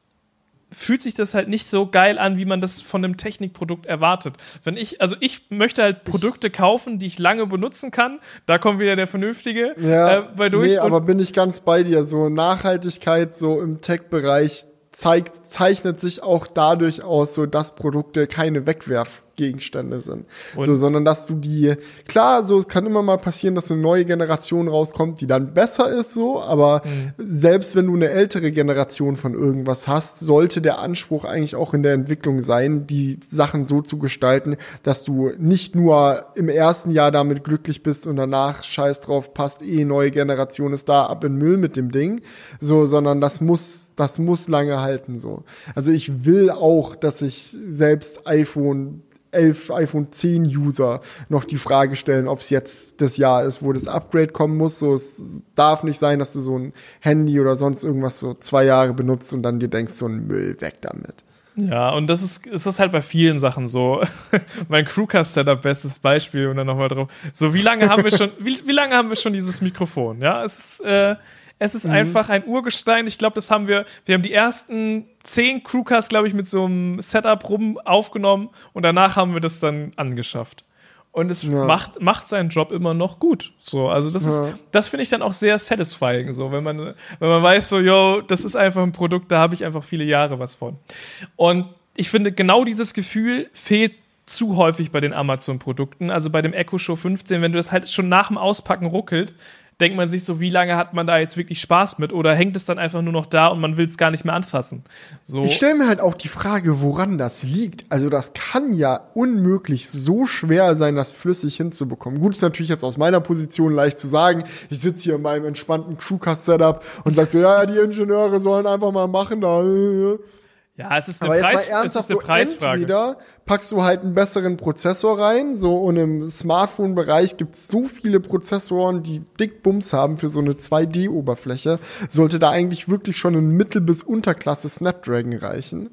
fühlt sich das halt nicht so geil an, wie man das von einem Technikprodukt erwartet. Wenn ich, also ich möchte halt Produkte kaufen, die ich lange benutzen kann. Da kommt wieder der Vernünftige ja, äh, bei durch. Nee, aber bin ich ganz bei dir. So Nachhaltigkeit so im Tech-Bereich zeigt, zeichnet sich auch dadurch aus, so dass Produkte keine Wegwerf Gegenstände sind. so, sondern dass du die, klar, so, es kann immer mal passieren, dass eine neue Generation rauskommt, die dann besser ist, so, aber mhm. selbst wenn du eine ältere Generation von irgendwas hast, sollte der Anspruch eigentlich auch in der Entwicklung sein, die Sachen so zu gestalten, dass du nicht nur im ersten Jahr damit glücklich bist und danach scheiß drauf, passt eh, neue Generation ist da, ab in Müll mit dem Ding, so, sondern das muss, das muss lange halten, so. Also ich will auch, dass ich selbst iPhone 11, iPhone 10 User noch die Frage stellen, ob es jetzt das Jahr ist, wo das Upgrade kommen muss. So, es darf nicht sein, dass du so ein Handy oder sonst irgendwas so zwei Jahre benutzt und dann dir denkst, so ein Müll weg damit. Ja, und das ist, ist halt bei vielen Sachen so. mein Crewcast-Setup, bestes Beispiel, und dann nochmal drauf. So, wie lange haben wir schon, wie, wie lange haben wir schon dieses Mikrofon? Ja, es ist, äh, es ist mhm. einfach ein Urgestein. Ich glaube, das haben wir, wir haben die ersten zehn Crewcasts, glaube ich, mit so einem Setup rum aufgenommen und danach haben wir das dann angeschafft. Und es ja. macht, macht seinen Job immer noch gut. So, also das ja. ist, das finde ich dann auch sehr satisfying, so, wenn man, wenn man weiß, so, yo, das ist einfach ein Produkt, da habe ich einfach viele Jahre was von. Und ich finde, genau dieses Gefühl fehlt zu häufig bei den Amazon-Produkten. Also bei dem Echo Show 15, wenn du das halt schon nach dem Auspacken ruckelt, denkt man sich so, wie lange hat man da jetzt wirklich Spaß mit? Oder hängt es dann einfach nur noch da und man will es gar nicht mehr anfassen? So. Ich stelle mir halt auch die Frage, woran das liegt. Also das kann ja unmöglich so schwer sein, das flüssig hinzubekommen. Gut, ist natürlich jetzt aus meiner Position leicht zu sagen. Ich sitze hier in meinem entspannten Crewcast-Setup und sage so, ja, die Ingenieure sollen einfach mal machen. Da. Ja, es ist eine, Preis, es ist eine so Preisfrage. Entweder packst du halt einen besseren Prozessor rein, so und im Smartphone-Bereich gibt's so viele Prozessoren, die dick Bums haben für so eine 2D-Oberfläche, sollte da eigentlich wirklich schon ein Mittel- bis Unterklasse Snapdragon reichen.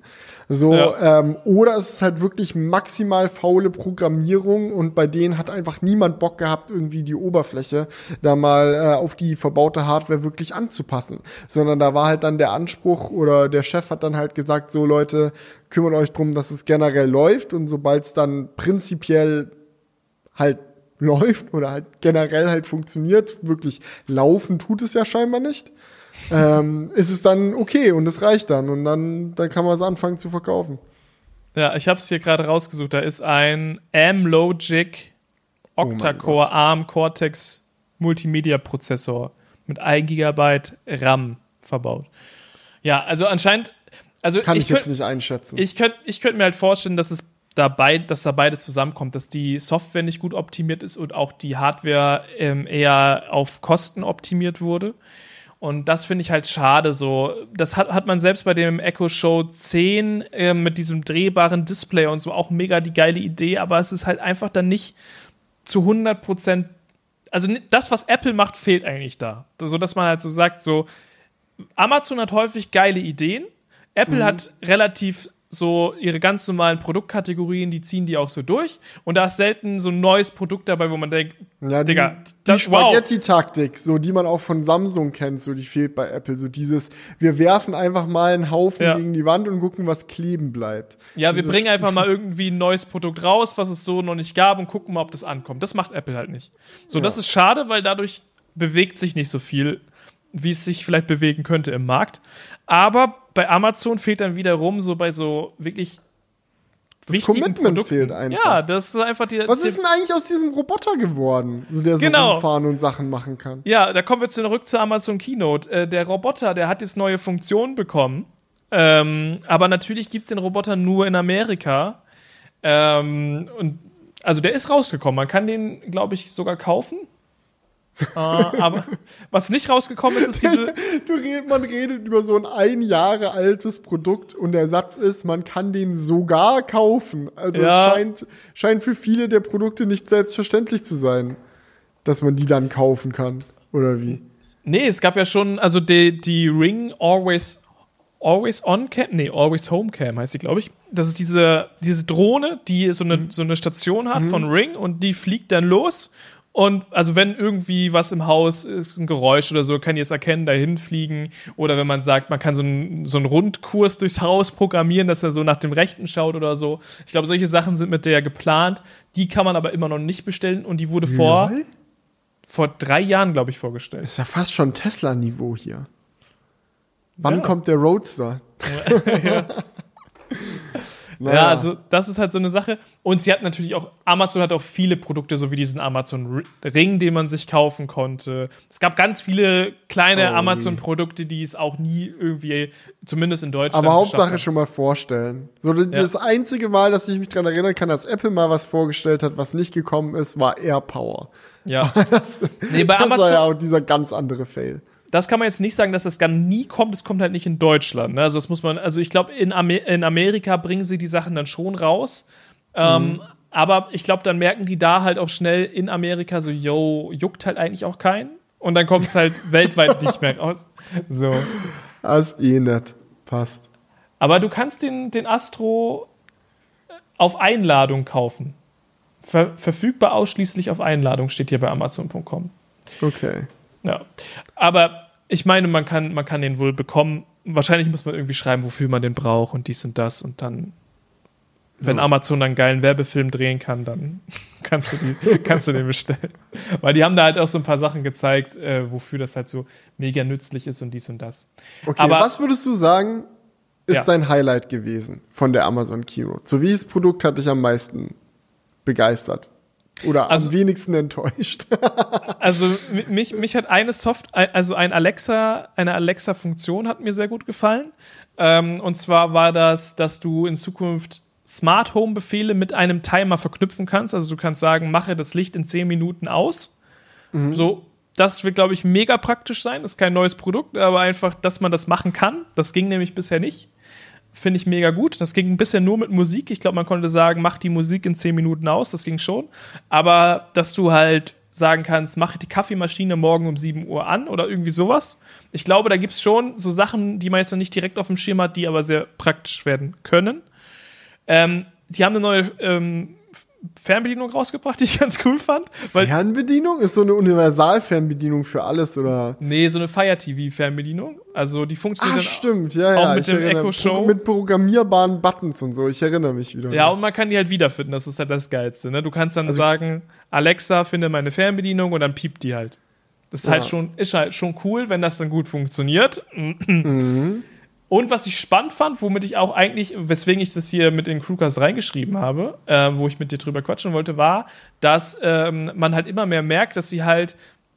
So, ja. ähm, oder es ist halt wirklich maximal faule Programmierung und bei denen hat einfach niemand Bock gehabt, irgendwie die Oberfläche da mal äh, auf die verbaute Hardware wirklich anzupassen. Sondern da war halt dann der Anspruch oder der Chef hat dann halt gesagt, so Leute, kümmert euch drum, dass es generell läuft und sobald es dann prinzipiell halt läuft oder halt generell halt funktioniert, wirklich laufen tut es ja scheinbar nicht ähm, ist es dann okay und es reicht dann und dann, dann kann man es anfangen zu verkaufen. Ja, ich habe es hier gerade rausgesucht. Da ist ein M-Logic Octa-Core oh ARM Cortex Multimedia Prozessor mit 1 GB RAM verbaut. Ja, also anscheinend. Also Kann ich, ich jetzt nicht einschätzen. Ich könnte ich könnt mir halt vorstellen, dass es dabei, dass da beides zusammenkommt, dass die Software nicht gut optimiert ist und auch die Hardware ähm, eher auf Kosten optimiert wurde. Und das finde ich halt schade so. Das hat, hat man selbst bei dem Echo Show 10 äh, mit diesem drehbaren Display und so auch mega die geile Idee, aber es ist halt einfach dann nicht zu 100 Prozent. Also das, was Apple macht, fehlt eigentlich da. So dass man halt so sagt, so Amazon hat häufig geile Ideen. Apple mhm. hat relativ so ihre ganz normalen Produktkategorien, die ziehen die auch so durch. Und da ist selten so ein neues Produkt dabei, wo man denkt, ja, die, Digga, die Spaghetti-Taktik, so die man auch von Samsung kennt, so die fehlt bei Apple. So dieses, wir werfen einfach mal einen Haufen ja. gegen die Wand und gucken, was kleben bleibt. Ja, wir bringen einfach mal irgendwie ein neues Produkt raus, was es so noch nicht gab und gucken mal, ob das ankommt. Das macht Apple halt nicht. So, ja. das ist schade, weil dadurch bewegt sich nicht so viel, wie es sich vielleicht bewegen könnte im Markt. Aber bei Amazon fehlt dann wiederum so bei so wirklich das Commitment Produkten. fehlt einfach. Ja, das ist einfach die. Was ist denn eigentlich aus diesem Roboter geworden, so der so genau. rumfahren und Sachen machen kann? Ja, da kommen wir zurück zur Amazon Keynote. Äh, der Roboter, der hat jetzt neue Funktionen bekommen. Ähm, aber natürlich gibt es den Roboter nur in Amerika. Ähm, und also der ist rausgekommen. Man kann den, glaube ich, sogar kaufen äh, aber was nicht rausgekommen ist, ist diese. du red, man redet über so ein ein Jahre altes Produkt und der Satz ist, man kann den sogar kaufen. Also ja. es scheint, scheint für viele der Produkte nicht selbstverständlich zu sein, dass man die dann kaufen kann. Oder wie? Nee, es gab ja schon, also die, die Ring Always Always On Cam, nee, Always Home Cam heißt sie, glaube ich. Das ist diese, diese Drohne, die so eine, mhm. so eine Station hat mhm. von Ring und die fliegt dann los und also wenn irgendwie was im Haus ist, ein Geräusch oder so, kann ihr es erkennen, dahin fliegen. Oder wenn man sagt, man kann so einen, so einen Rundkurs durchs Haus programmieren, dass er so nach dem Rechten schaut oder so. Ich glaube, solche Sachen sind mit der geplant. Die kann man aber immer noch nicht bestellen und die wurde vor, vor drei Jahren, glaube ich, vorgestellt. ist ja fast schon Tesla-Niveau hier. Wann ja. kommt der Roadster? ja. Ja, also das ist halt so eine Sache. Und sie hat natürlich auch, Amazon hat auch viele Produkte, so wie diesen Amazon Ring, den man sich kaufen konnte. Es gab ganz viele kleine Oh, Amazon-Produkte, die es auch nie irgendwie, zumindest in Deutschland. Aber Hauptsache schon mal vorstellen. So, das einzige Mal, dass ich mich dran erinnern kann, dass Apple mal was vorgestellt hat, was nicht gekommen ist, war AirPower. Ja. Das, Nee, bei das war Amazon, ja auch dieser ganz andere Fail. Das kann man jetzt nicht sagen, dass das gar nie kommt. Es kommt halt nicht in Deutschland. Ne? Also das muss man, also ich glaube, in, Amer in Amerika bringen sie die Sachen dann schon raus. Ähm, aber ich glaube, dann merken die da halt auch schnell in Amerika so, yo, juckt halt eigentlich auch keinen. Und dann kommt es halt weltweit nicht mehr raus. So. Ist eh nett. Passt. Aber du kannst den, den Astro auf Einladung kaufen. Ver verfügbar ausschließlich auf Einladung steht hier bei Amazon.com. Okay. Ja. Aber ich meine, man kann, man kann den wohl bekommen. Wahrscheinlich muss man irgendwie schreiben, wofür man den braucht und dies und das. Und dann, wenn Ja. Amazon dann einen geilen Werbefilm drehen kann, dann kannst du, die, kannst du den bestellen. Weil die haben da halt auch so ein paar Sachen gezeigt, äh, wofür das halt so mega nützlich ist und dies und das. Okay, Aber- was würdest du sagen, ist Ja. dein Highlight gewesen von der Amazon Keynote? So welches Produkt hat dich am meisten begeistert? Oder Also- am wenigsten enttäuscht? Also mi- mich, mich hat eine Soft, also ein Alexa, eine Alexa-Funktion hat mir sehr gut gefallen. Ähm, und zwar war das, dass du in Zukunft Smart Home Befehle mit einem Timer verknüpfen kannst. Also du kannst sagen, mache das Licht in 10 Minuten aus. So, das wird, glaube ich, mega praktisch sein. Das ist kein neues Produkt, aber einfach, dass man das machen kann. Das ging nämlich bisher nicht. Finde ich mega gut. Das ging bisher nur mit Musik. Ich glaube, man konnte sagen, mach die Musik in 10 Minuten aus. Das ging schon. Aber dass du halt sagen kannst, mach die Kaffeemaschine morgen um 7 Uhr an oder irgendwie sowas. Ich glaube, da gibt es schon so Sachen, die man jetzt noch nicht direkt auf dem Schirm hat, die aber sehr praktisch werden können. Ähm, die haben eine neue ähm, Fernbedienung rausgebracht, die ich ganz cool fand. Weil, Fernbedienung? Ist so eine Universalfernbedienung für alles, oder? nee, so eine Fire TV-Fernbedienung. Also die funktioniert dann stimmt, ja, auch ja. mit ich dem erinnere- Echo Show. Mit programmierbaren Buttons und so. Ich erinnere mich wieder. Ja, und man kann die halt wiederfinden, das ist halt das Geilste. Ne? Du kannst dann Also sagen, Alexa, finde meine Fernbedienung und dann piept die halt. Das ist Ja. halt schon, ist halt schon cool, wenn das dann gut funktioniert. Mhm. Und was ich spannend fand, womit ich auch eigentlich, weswegen ich das hier mit den Crewcast reingeschrieben habe, äh, wo ich mit dir drüber quatschen wollte, war, dass ähm, man halt immer mehr merkt, dass sie halt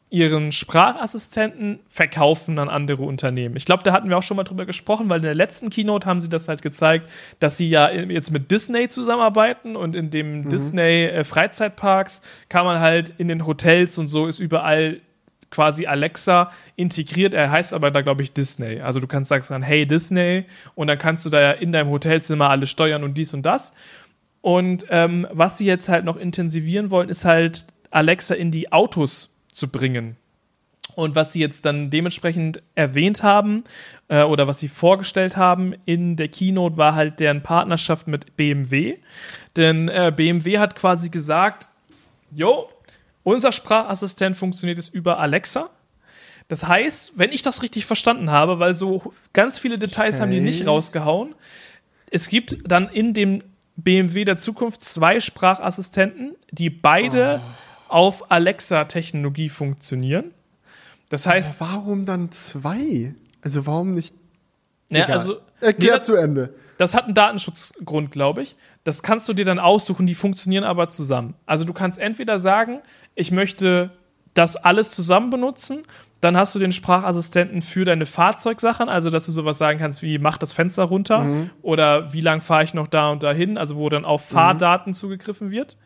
ihren Sprachassistenten verkaufen an andere Unternehmen. Ich glaube, da hatten wir auch schon mal drüber gesprochen, weil in der letzten Keynote haben sie das halt gezeigt, dass sie ja jetzt mit Disney zusammenarbeiten und in dem Disney äh, Freizeitparks kann man halt in den Hotels und so ist überall quasi Alexa integriert. Er heißt aber da, glaube ich, Disney. Also du kannst sagen, hey Disney, und dann kannst du da ja in deinem Hotelzimmer alles steuern und dies und das. Und ähm, was sie jetzt halt noch intensivieren wollen, ist halt Alexa in die Autos zu bringen. Und was sie jetzt dann dementsprechend erwähnt haben äh, oder was sie vorgestellt haben in der Keynote war halt deren Partnerschaft mit BMW. Denn äh, BMW hat quasi gesagt, jo, unser Sprachassistent funktioniert jetzt über Alexa. Das heißt, wenn ich das richtig verstanden habe, weil so ganz viele Details haben die nicht Okay. rausgehauen, es gibt dann in dem BMW der Zukunft zwei Sprachassistenten, die beide auf Alexa-Technologie funktionieren. Das heißt, Warum dann zwei? Also warum nicht? ja, also Erklär nee, zu Ende. das hat einen Datenschutzgrund, glaube ich. Das kannst du dir dann aussuchen, die funktionieren aber zusammen. Also du kannst entweder sagen, ich möchte das alles zusammen benutzen, dann hast du den Sprachassistenten für deine Fahrzeugsachen, also dass du sowas sagen kannst wie mach das Fenster runter oder wie lang fahre ich noch da und dahin, also wo dann auf Fahrdaten zugegriffen wird.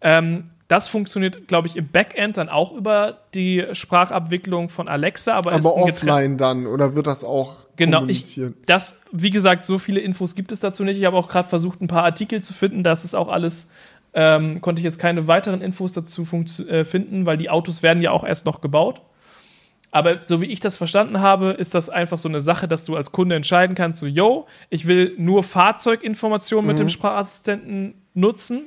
Ähm, das funktioniert, glaube ich, im Backend dann auch über die Sprachabwicklung von Alexa, aber, ist Aber getren- offline dann, oder wird das auch Genau, ich, kommunizieren? das, wie gesagt, so viele Infos gibt es dazu nicht. Ich habe auch gerade versucht, ein paar Artikel zu finden. Das ist auch alles, ähm, konnte ich jetzt keine weiteren Infos dazu äh, finden, weil die Autos werden ja auch erst noch gebaut. Aber so wie ich das verstanden habe, ist das einfach so eine Sache, dass du als Kunde entscheiden kannst, so, yo, ich will nur Fahrzeuginformationen mit dem Sprachassistenten nutzen.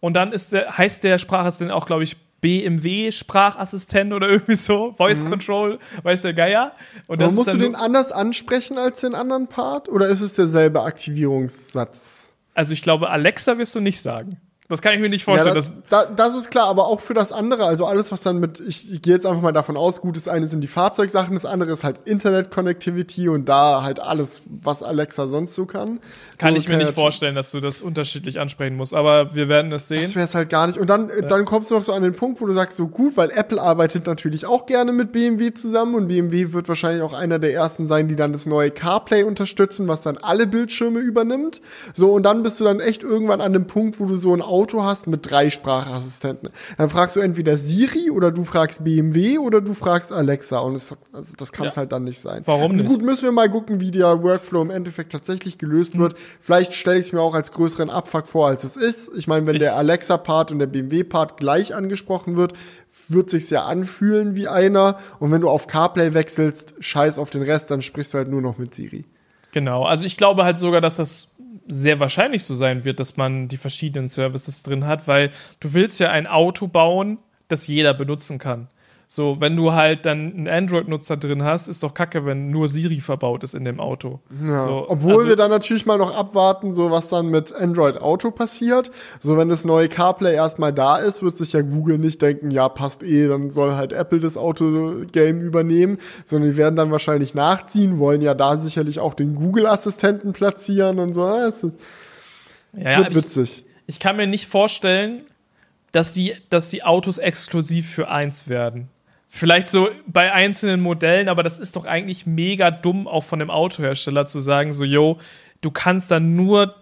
Und dann ist der, heißt der Sprachassistent auch, glaube ich, BMW-Sprachassistent oder irgendwie so, Voice Control, weiß der Geier. Und Aber musst du den anders ansprechen als den anderen Part? Oder ist es derselbe Aktivierungssatz? Also ich glaube, Alexa wirst du nicht sagen. Das kann ich mir nicht vorstellen. Ja, das, das, das, ist klar, aber auch für das andere, also alles, was dann mit, ich, ich gehe jetzt einfach mal davon aus, gut, das eine sind die Fahrzeugsachen, das andere ist halt Internet-Connectivity und da halt alles, was Alexa sonst so kann. Kann so, ich mir nicht vorstellen, dass du das unterschiedlich ansprechen musst, aber wir werden das sehen. Das wäre es halt gar nicht. Und dann, ja. dann kommst du noch so an den Punkt, wo du sagst, so gut, weil Apple arbeitet natürlich auch gerne mit BMW zusammen und BMW wird wahrscheinlich auch einer der ersten sein, die dann das neue CarPlay unterstützen, was dann alle Bildschirme übernimmt. So, und dann bist du dann echt irgendwann an dem Punkt, wo du so ein Auto hast mit drei Sprachassistenten. Dann fragst du entweder Siri oder du fragst BMW oder du fragst Alexa. Und das, also das kann es ja. halt dann nicht sein. Warum nicht? Gut, müssen wir mal gucken, wie der Workflow im Endeffekt tatsächlich gelöst hm. wird. Vielleicht stelle ich es mir auch als größeren Abfuck vor, als es ist. Ich meine, wenn ich der Alexa-Part und der BMW-Part gleich angesprochen wird, wird sich's ja anfühlen wie einer. Und wenn du auf CarPlay wechselst, scheiß auf den Rest, dann sprichst du halt nur noch mit Siri. Genau. Also ich glaube halt sogar, dass das sehr wahrscheinlich so sein wird, dass man die verschiedenen Services drin hat, weil du willst ja ein Auto bauen, das jeder benutzen kann. So, wenn du halt dann einen Android-Nutzer drin hast, ist doch kacke, wenn nur Siri verbaut ist in dem Auto. Ja, so, obwohl also, wir dann natürlich mal noch abwarten, so was dann mit Android Auto passiert. So, wenn das neue CarPlay erstmal da ist, wird sich ja Google nicht denken, ja, passt eh, dann soll halt Apple das Auto-Game übernehmen, sondern die werden dann wahrscheinlich nachziehen, wollen ja da sicherlich auch den Google-Assistenten platzieren und so. Das ja, wird witzig. Ich, ich kann mir nicht vorstellen, dass die, dass die Autos exklusiv für eins werden. Vielleicht so bei einzelnen Modellen, aber das ist doch eigentlich mega dumm, auch von dem Autohersteller zu sagen, so, yo, du kannst dann nur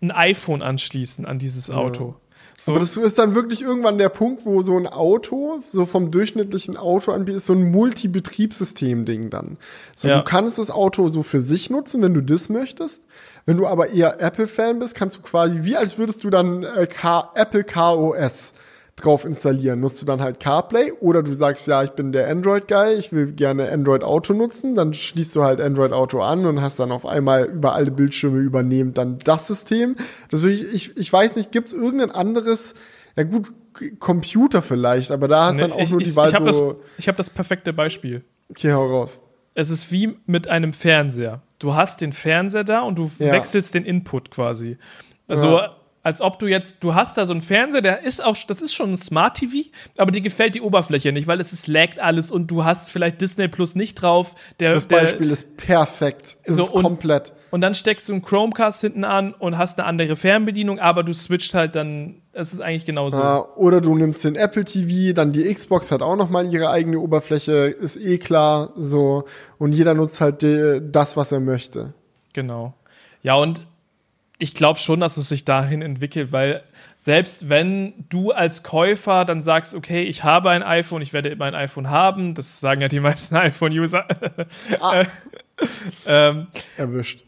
ein iPhone anschließen an dieses Auto. Ja. So. Aber das ist dann wirklich irgendwann der Punkt, wo so ein Auto, so vom durchschnittlichen Auto anbietet, ist so ein Multibetriebssystem-Ding dann. So, ja. du kannst das Auto so für sich nutzen, wenn du das möchtest. Wenn du aber eher Apple-Fan bist, kannst du quasi, wie als würdest du dann äh, K Apple KOS drauf installieren. Nutzt du dann halt CarPlay oder du sagst, ja, ich bin der Android-Guy, ich will gerne Android Auto nutzen, dann schließt du halt Android Auto an und hast dann auf einmal über alle Bildschirme übernehmen dann das System. Deswegen, ich, ich, ich weiß nicht, gibt es irgendein anderes, ja gut, Computer vielleicht, aber da hast nee, dann auch ich, nur die Wahl ich hab so. Das, ich habe das perfekte Beispiel. Okay, hau raus. Es ist wie mit einem Fernseher. Du hast den Fernseher da und du ja. wechselst den Input quasi. Also ja als ob du jetzt, du hast da so einen Fernseher, der ist auch, das ist schon ein Smart TV, aber dir gefällt die Oberfläche nicht, weil es ist laggt alles und du hast vielleicht Disney Plus nicht drauf. Der, das Beispiel der, ist perfekt. Das so, ist und, komplett. Und dann steckst du einen Chromecast hinten an und hast eine andere Fernbedienung, aber du switcht halt dann, es ist eigentlich genauso. Ja, oder du nimmst den Apple TV, dann die Xbox hat auch noch mal ihre eigene Oberfläche, ist eh klar, so. Und jeder nutzt halt die, das, was er möchte. Genau. Ja, und ich glaube schon, dass es sich dahin entwickelt, weil selbst wenn du als Käufer dann sagst, okay, ich habe ein iPhone, ich werde immer ein iPhone haben, das sagen ja die meisten iPhone-User. Ah. ähm, Erwischt.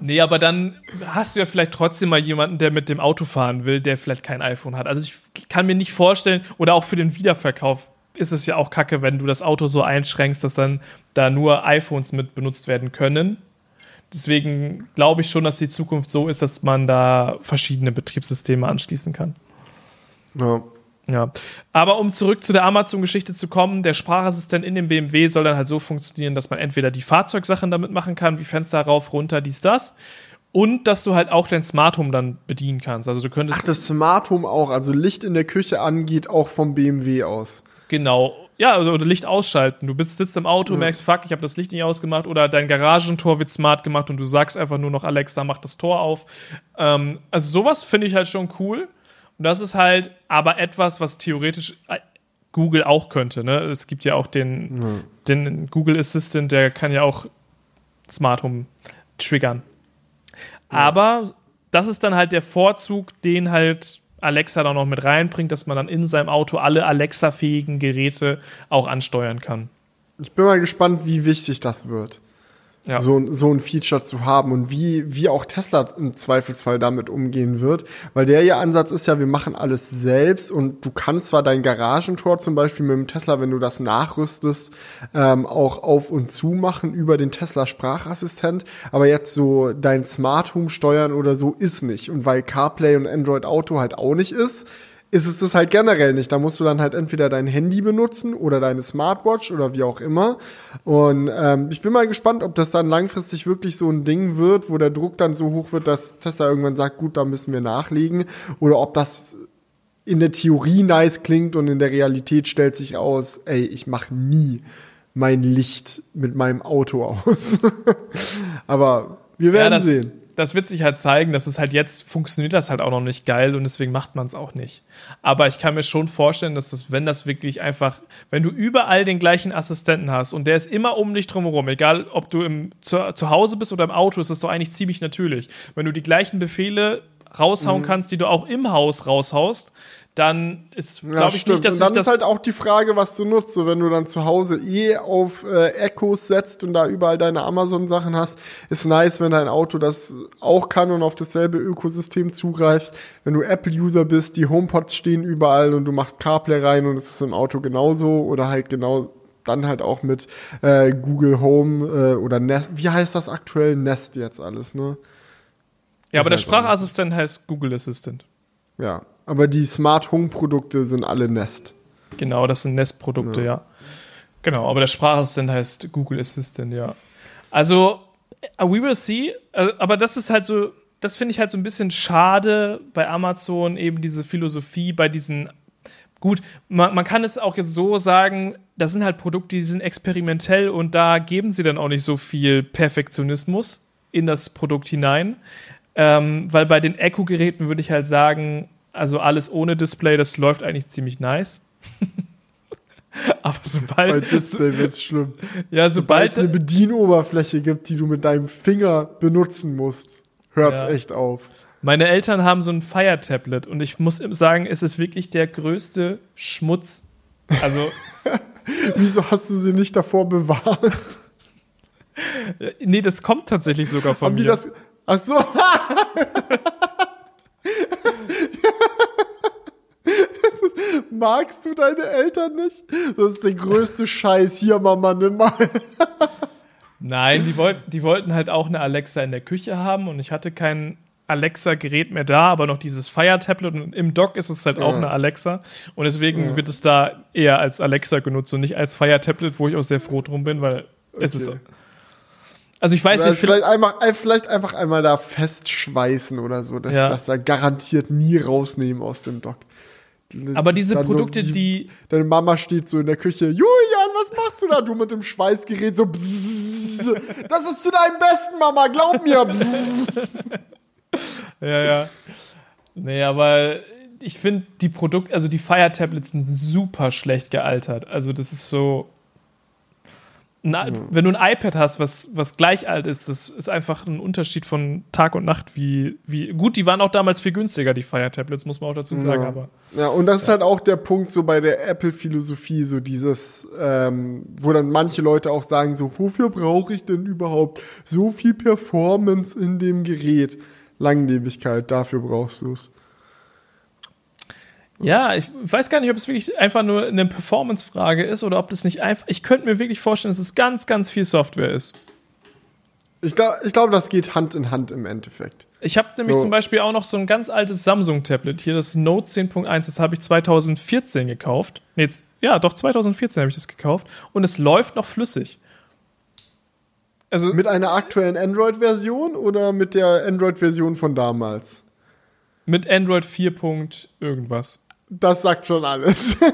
nee, aber dann hast du ja vielleicht trotzdem mal jemanden, der mit dem Auto fahren will, der vielleicht kein iPhone hat. Also ich kann mir nicht vorstellen, oder auch für den Wiederverkauf ist es ja auch kacke, wenn du das Auto so einschränkst, dass dann da nur iPhones mit benutzt werden können deswegen glaube ich schon, dass die Zukunft so ist, dass man da verschiedene Betriebssysteme anschließen kann. Ja. Ja. Aber um zurück zu der Amazon-Geschichte zu kommen, der Sprachassistent in dem BMW soll dann halt so funktionieren, dass man entweder die Fahrzeugsachen damit machen kann, wie Fenster rauf, runter, dies, das. Und dass du halt auch dein Smart Home dann bedienen kannst. Also du könntest. Ach, das Smart Home auch. Also Licht in der Küche angeht auch vom BMW aus. Genau. Ja, also oder Licht ausschalten. Du bist, sitzt im Auto, ja. merkst, fuck, ich habe das Licht nicht ausgemacht oder dein Garagentor wird smart gemacht und du sagst einfach nur noch, Alexa, mach das Tor auf. Ähm, also sowas finde ich halt schon cool. Und das ist halt aber etwas, was theoretisch äh, Google auch könnte. Ne? Es gibt ja auch den, ja. den Google Assistant, der kann ja auch Smart Home triggern. Ja. Aber das ist dann halt der Vorzug, den halt Alexa da noch mit reinbringt, dass man dann in seinem Auto alle Alexa-fähigen Geräte auch ansteuern kann. Ich bin mal gespannt, wie wichtig das wird ja. so, so ein Feature zu haben und wie, wie auch Tesla im Zweifelsfall damit umgehen wird. Weil der ihr Ansatz ist ja, wir machen alles selbst und du kannst zwar dein Garagentor zum Beispiel mit dem Tesla, wenn du das nachrüstest, ähm, auch auf und zu machen über den Tesla Sprachassistent, aber jetzt so dein Smart Home steuern oder so ist nicht. Und weil CarPlay und Android Auto halt auch nicht ist, ist es das halt generell nicht. Da musst du dann halt entweder dein Handy benutzen oder deine Smartwatch oder wie auch immer. Und ähm, ich bin mal gespannt, ob das dann langfristig wirklich so ein Ding wird, wo der Druck dann so hoch wird, dass Tesla irgendwann sagt, gut, da müssen wir nachlegen. Oder ob das in der Theorie nice klingt und in der Realität stellt sich aus, ey, ich mache nie mein Licht mit meinem Auto aus. Aber wir werden Ja, das- sehen. Das wird sich halt zeigen, dass es halt jetzt funktioniert das halt auch noch nicht geil und deswegen macht man es auch nicht. Aber ich kann mir schon vorstellen, dass das, wenn das wirklich einfach, wenn du überall den gleichen Assistenten hast und der ist immer um dich drumherum, egal ob du im, zu, zu Hause bist oder im Auto, ist das doch eigentlich ziemlich natürlich. Wenn du die gleichen Befehle raushauen kannst, die du auch im Haus raushaust, dann ist, Ja, glaube ich stimmt. nicht, dass und dann sich das ist halt auch die Frage, was du nutzt. So, wenn du dann zu Hause eh auf äh, Echos setzt und da überall deine Amazon-Sachen hast, ist nice, wenn dein Auto das auch kann und auf dasselbe Ökosystem zugreift. Wenn du Apple-User bist, die HomePods stehen überall und du machst CarPlay rein und es ist im Auto genauso oder halt genau dann halt auch mit äh, Google Home äh, oder Nest. Wie heißt das aktuell? Nest jetzt alles, ne? ja, aber der. Sprachassistent heißt Google Assistant. Ja. Aber die Smart Home Produkte sind alle Nest. Genau, das sind Nest-Produkte, ja. Genau, aber der Sprachassistent heißt Google Assistant, ja. Also, äh, we will see. Äh, Aber das ist halt so, das finde ich halt so ein bisschen schade bei Amazon, eben diese Philosophie bei diesen. Gut, man, man kann es auch jetzt so sagen, das sind halt Produkte, die sind experimentell und da geben sie dann auch nicht so viel Perfektionismus in das Produkt hinein. Ähm, weil bei den Echo-Geräten würde ich halt sagen, also alles ohne Display, das läuft eigentlich ziemlich nice. Aber Bei sobald, Display wird's schlimm. ja, Sobald es eine Bedienoberfläche gibt, die du mit deinem Finger benutzen musst, hört's Ja. echt auf. meine Eltern haben so ein Fire-Tablet und ich muss sagen, es ist wirklich der größte Schmutz. Also, Wieso hast du sie nicht davor bewahrt? nee, das kommt tatsächlich sogar von Haben die mir. das. Ach so. Das ist, magst du deine Eltern nicht? Das ist der größte Scheiß. Hier, Mama, nimm mal. Nein, die wollten, die wollten halt auch eine Alexa in der Küche haben und ich hatte kein Alexa-Gerät mehr da, aber noch dieses Fire-Tablet und im Dock ist es halt auch Ja. eine Alexa und deswegen wird es da eher als Alexa genutzt und nicht als Fire-Tablet, wo ich auch sehr froh drum bin, weil es ist. Okay. Also ich weiß Oder nicht, vielleicht, vielleicht, einfach, äh, vielleicht einfach einmal da festschweißen oder so. Das, Ja. das da garantiert nie rausnehmen aus dem Dock. Aber diese Dann so Produkte, die, Deine Mama steht so in der Küche. Julian, was machst du da? Du mit dem Schweißgerät so. Bzzz. Das ist zu deinem Besten, Mama. Glaub mir. Bzzz. Ja, ja. Nee, aber ich finde die Produkte, also die Fire Tablets sind super schlecht gealtert. Also das ist so. Na, Wenn du ein iPad hast, was, was gleich alt ist, das ist einfach ein Unterschied von Tag und Nacht, wie, wie. Gut, die waren auch damals viel günstiger, die Fire Tablets, muss man auch dazu sagen, Ja. aber. Ja, und das ist halt auch der Punkt so bei der Apple-Philosophie, so dieses, ähm, wo dann manche Leute auch sagen, so, wofür brauche ich denn überhaupt so viel Performance in dem Gerät? Langlebigkeit, dafür brauchst du es. Ja, ich weiß gar nicht, ob es wirklich einfach nur eine Performance-Frage ist oder ob das nicht einfach. Ich könnte mir wirklich vorstellen, dass es ganz, ganz viel Software ist. Ich glaube, ich glaub, das geht Hand in Hand im Endeffekt. Ich habe nämlich So. zum Beispiel auch noch so ein ganz altes Samsung-Tablet hier, das Note 10.1, das habe ich 2014 gekauft. Nee, jetzt, ja, doch, 2014 habe ich das gekauft und es läuft noch flüssig. Also, Mit einer aktuellen Android-Version oder mit der Android-Version von damals? mit Android 4. Punkt irgendwas. Das sagt schon alles.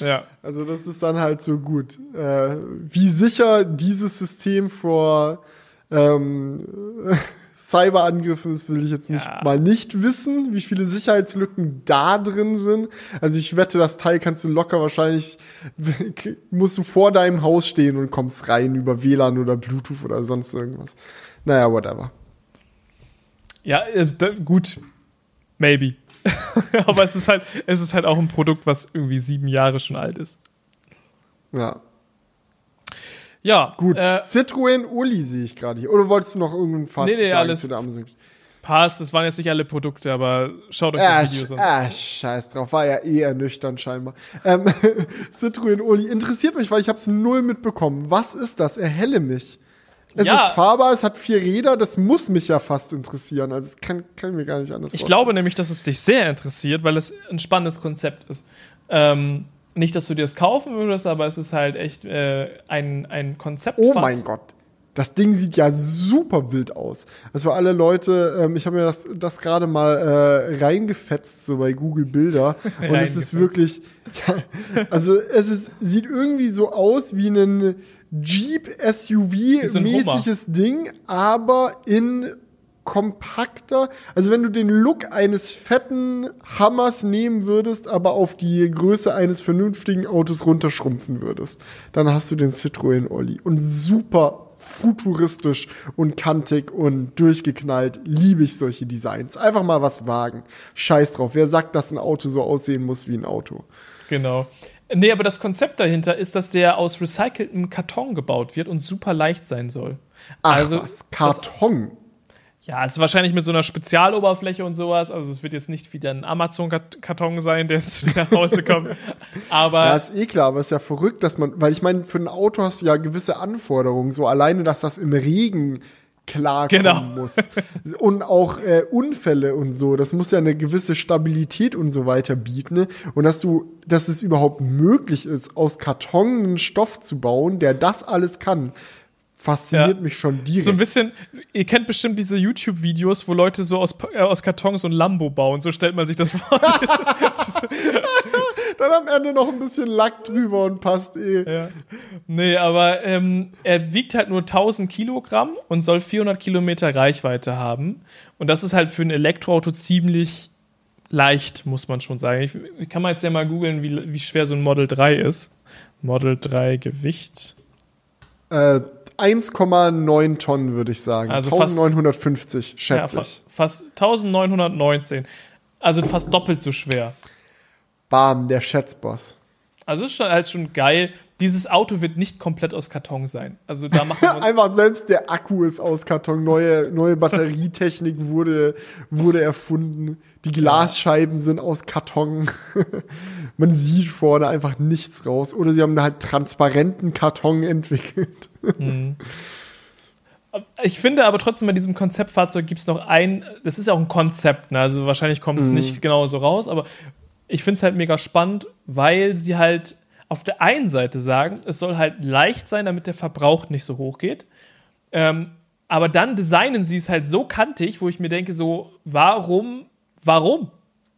Ja. Also das ist dann halt so gut. Äh, wie sicher dieses System vor ähm, Cyberangriffen ist, will ich jetzt nicht Ja. mal nicht wissen, wie viele Sicherheitslücken da drin sind. Also ich wette, das Teil kannst du locker wahrscheinlich, musst du vor deinem Haus stehen und kommst rein über WLAN oder Bluetooth oder sonst irgendwas. Naja, whatever. Ja, äh, gut. Maybe. Aber es ist halt, es ist halt auch ein Produkt, was irgendwie sieben Jahre schon alt ist. Ja, Ja, gut. Äh, Citroën Uli sehe ich gerade hier. Oder wolltest du noch irgendein Fazit Nee, nee, sagen alles- zu der Amazon? passt, das waren jetzt nicht alle Produkte, aber schaut euch die Videos sch an. ah, scheiß drauf, war ja eh ernüchternd scheinbar. Ähm, Citroën Uli interessiert mich, weil ich habe es null mitbekommen. Was ist das? Erhelle mich. Es Ja. ist fahrbar, es hat vier Räder, das muss mich ja fast interessieren. Also es kann, kann mir gar nicht anders Ich vorstellen. glaube nämlich, dass es dich sehr interessiert, weil es ein spannendes Konzept ist. Ähm, nicht, dass du dir das kaufen würdest, aber es ist halt echt äh, ein, ein Konzept. Oh mein Gott. Das Ding sieht ja super wild aus. Also für alle Leute, ähm, ich habe mir das, das gerade mal äh, reingefetzt, so bei Google Bilder. Und es ist wirklich, ja, also es ist, sieht irgendwie so aus wie ein Jeep so ein SUV-mäßiges Ding, aber in kompakter. Also wenn du den Look eines fetten Hammers nehmen würdest, aber auf die Größe eines vernünftigen Autos runterschrumpfen würdest, dann hast du den Citroën Olli. Und super futuristisch und kantig und durchgeknallt. Liebe ich solche Designs. Einfach mal was wagen. Scheiß drauf. Wer sagt, dass ein Auto so aussehen muss wie ein Auto? Genau. Nee, aber das Konzept dahinter ist, dass der aus recyceltem Karton gebaut wird und super leicht sein soll. Ach Also, was, Karton. Ja, es ist wahrscheinlich mit so einer Spezialoberfläche und sowas. Also es wird jetzt nicht wieder ein Amazon-Karton sein, der zu dir nach Hause kommt. Aber Ja, ist eh klar, aber ist ja verrückt, dass man, weil ich meine, für ein Auto hast du ja gewisse Anforderungen, so alleine, dass das im Regen klarkommen Genau. muss. Und auch äh, Unfälle und so, das muss ja eine gewisse Stabilität und so weiter bieten. Ne? Und dass du, dass es überhaupt möglich ist, aus Karton einen Stoff zu bauen, der das alles kann, fasziniert Ja. mich schon direkt. so ein bisschen, ihr kennt bestimmt diese YouTube-Videos, wo Leute so aus, äh, aus Kartons so ein Lambo bauen. So stellt man sich das vor. Dann am Ende noch ein bisschen Lack drüber und passt eh. Ja. Nee, aber ähm, er wiegt halt nur 1000 Kilogramm und soll 400 Kilometer Reichweite haben. Und das ist halt für ein Elektroauto ziemlich leicht, muss man schon sagen. Ich, ich kann mal jetzt ja mal googeln, wie, wie schwer so ein Model 3 ist. Model 3 Gewicht. Äh, 1,9 Tonnen, würde ich sagen. Also fast- 1950, schätze ja, ich. fa fast 1919. Also fast doppelt so schwer. Bam, der Schätzboss. Also ist schon halt schon geil. Dieses Auto wird nicht komplett aus Karton sein. Also da machen wir Einfach selbst der Akku ist aus Karton. Neue, neue Batterietechnik wurde, wurde erfunden. Die Glasscheiben sind aus Karton. Man sieht vorne einfach nichts raus. Oder sie haben halt transparenten Karton entwickelt. Ich finde aber trotzdem bei diesem Konzeptfahrzeug gibt es noch ein, das ist ja auch ein Konzept, ne? also wahrscheinlich kommt es nicht genau so raus, aber ich finde es halt mega spannend, weil sie halt auf der einen Seite sagen, es soll halt leicht sein, damit der Verbrauch nicht so hoch geht. Ähm, aber dann designen sie es halt so kantig, wo ich mir denke, so, warum, warum?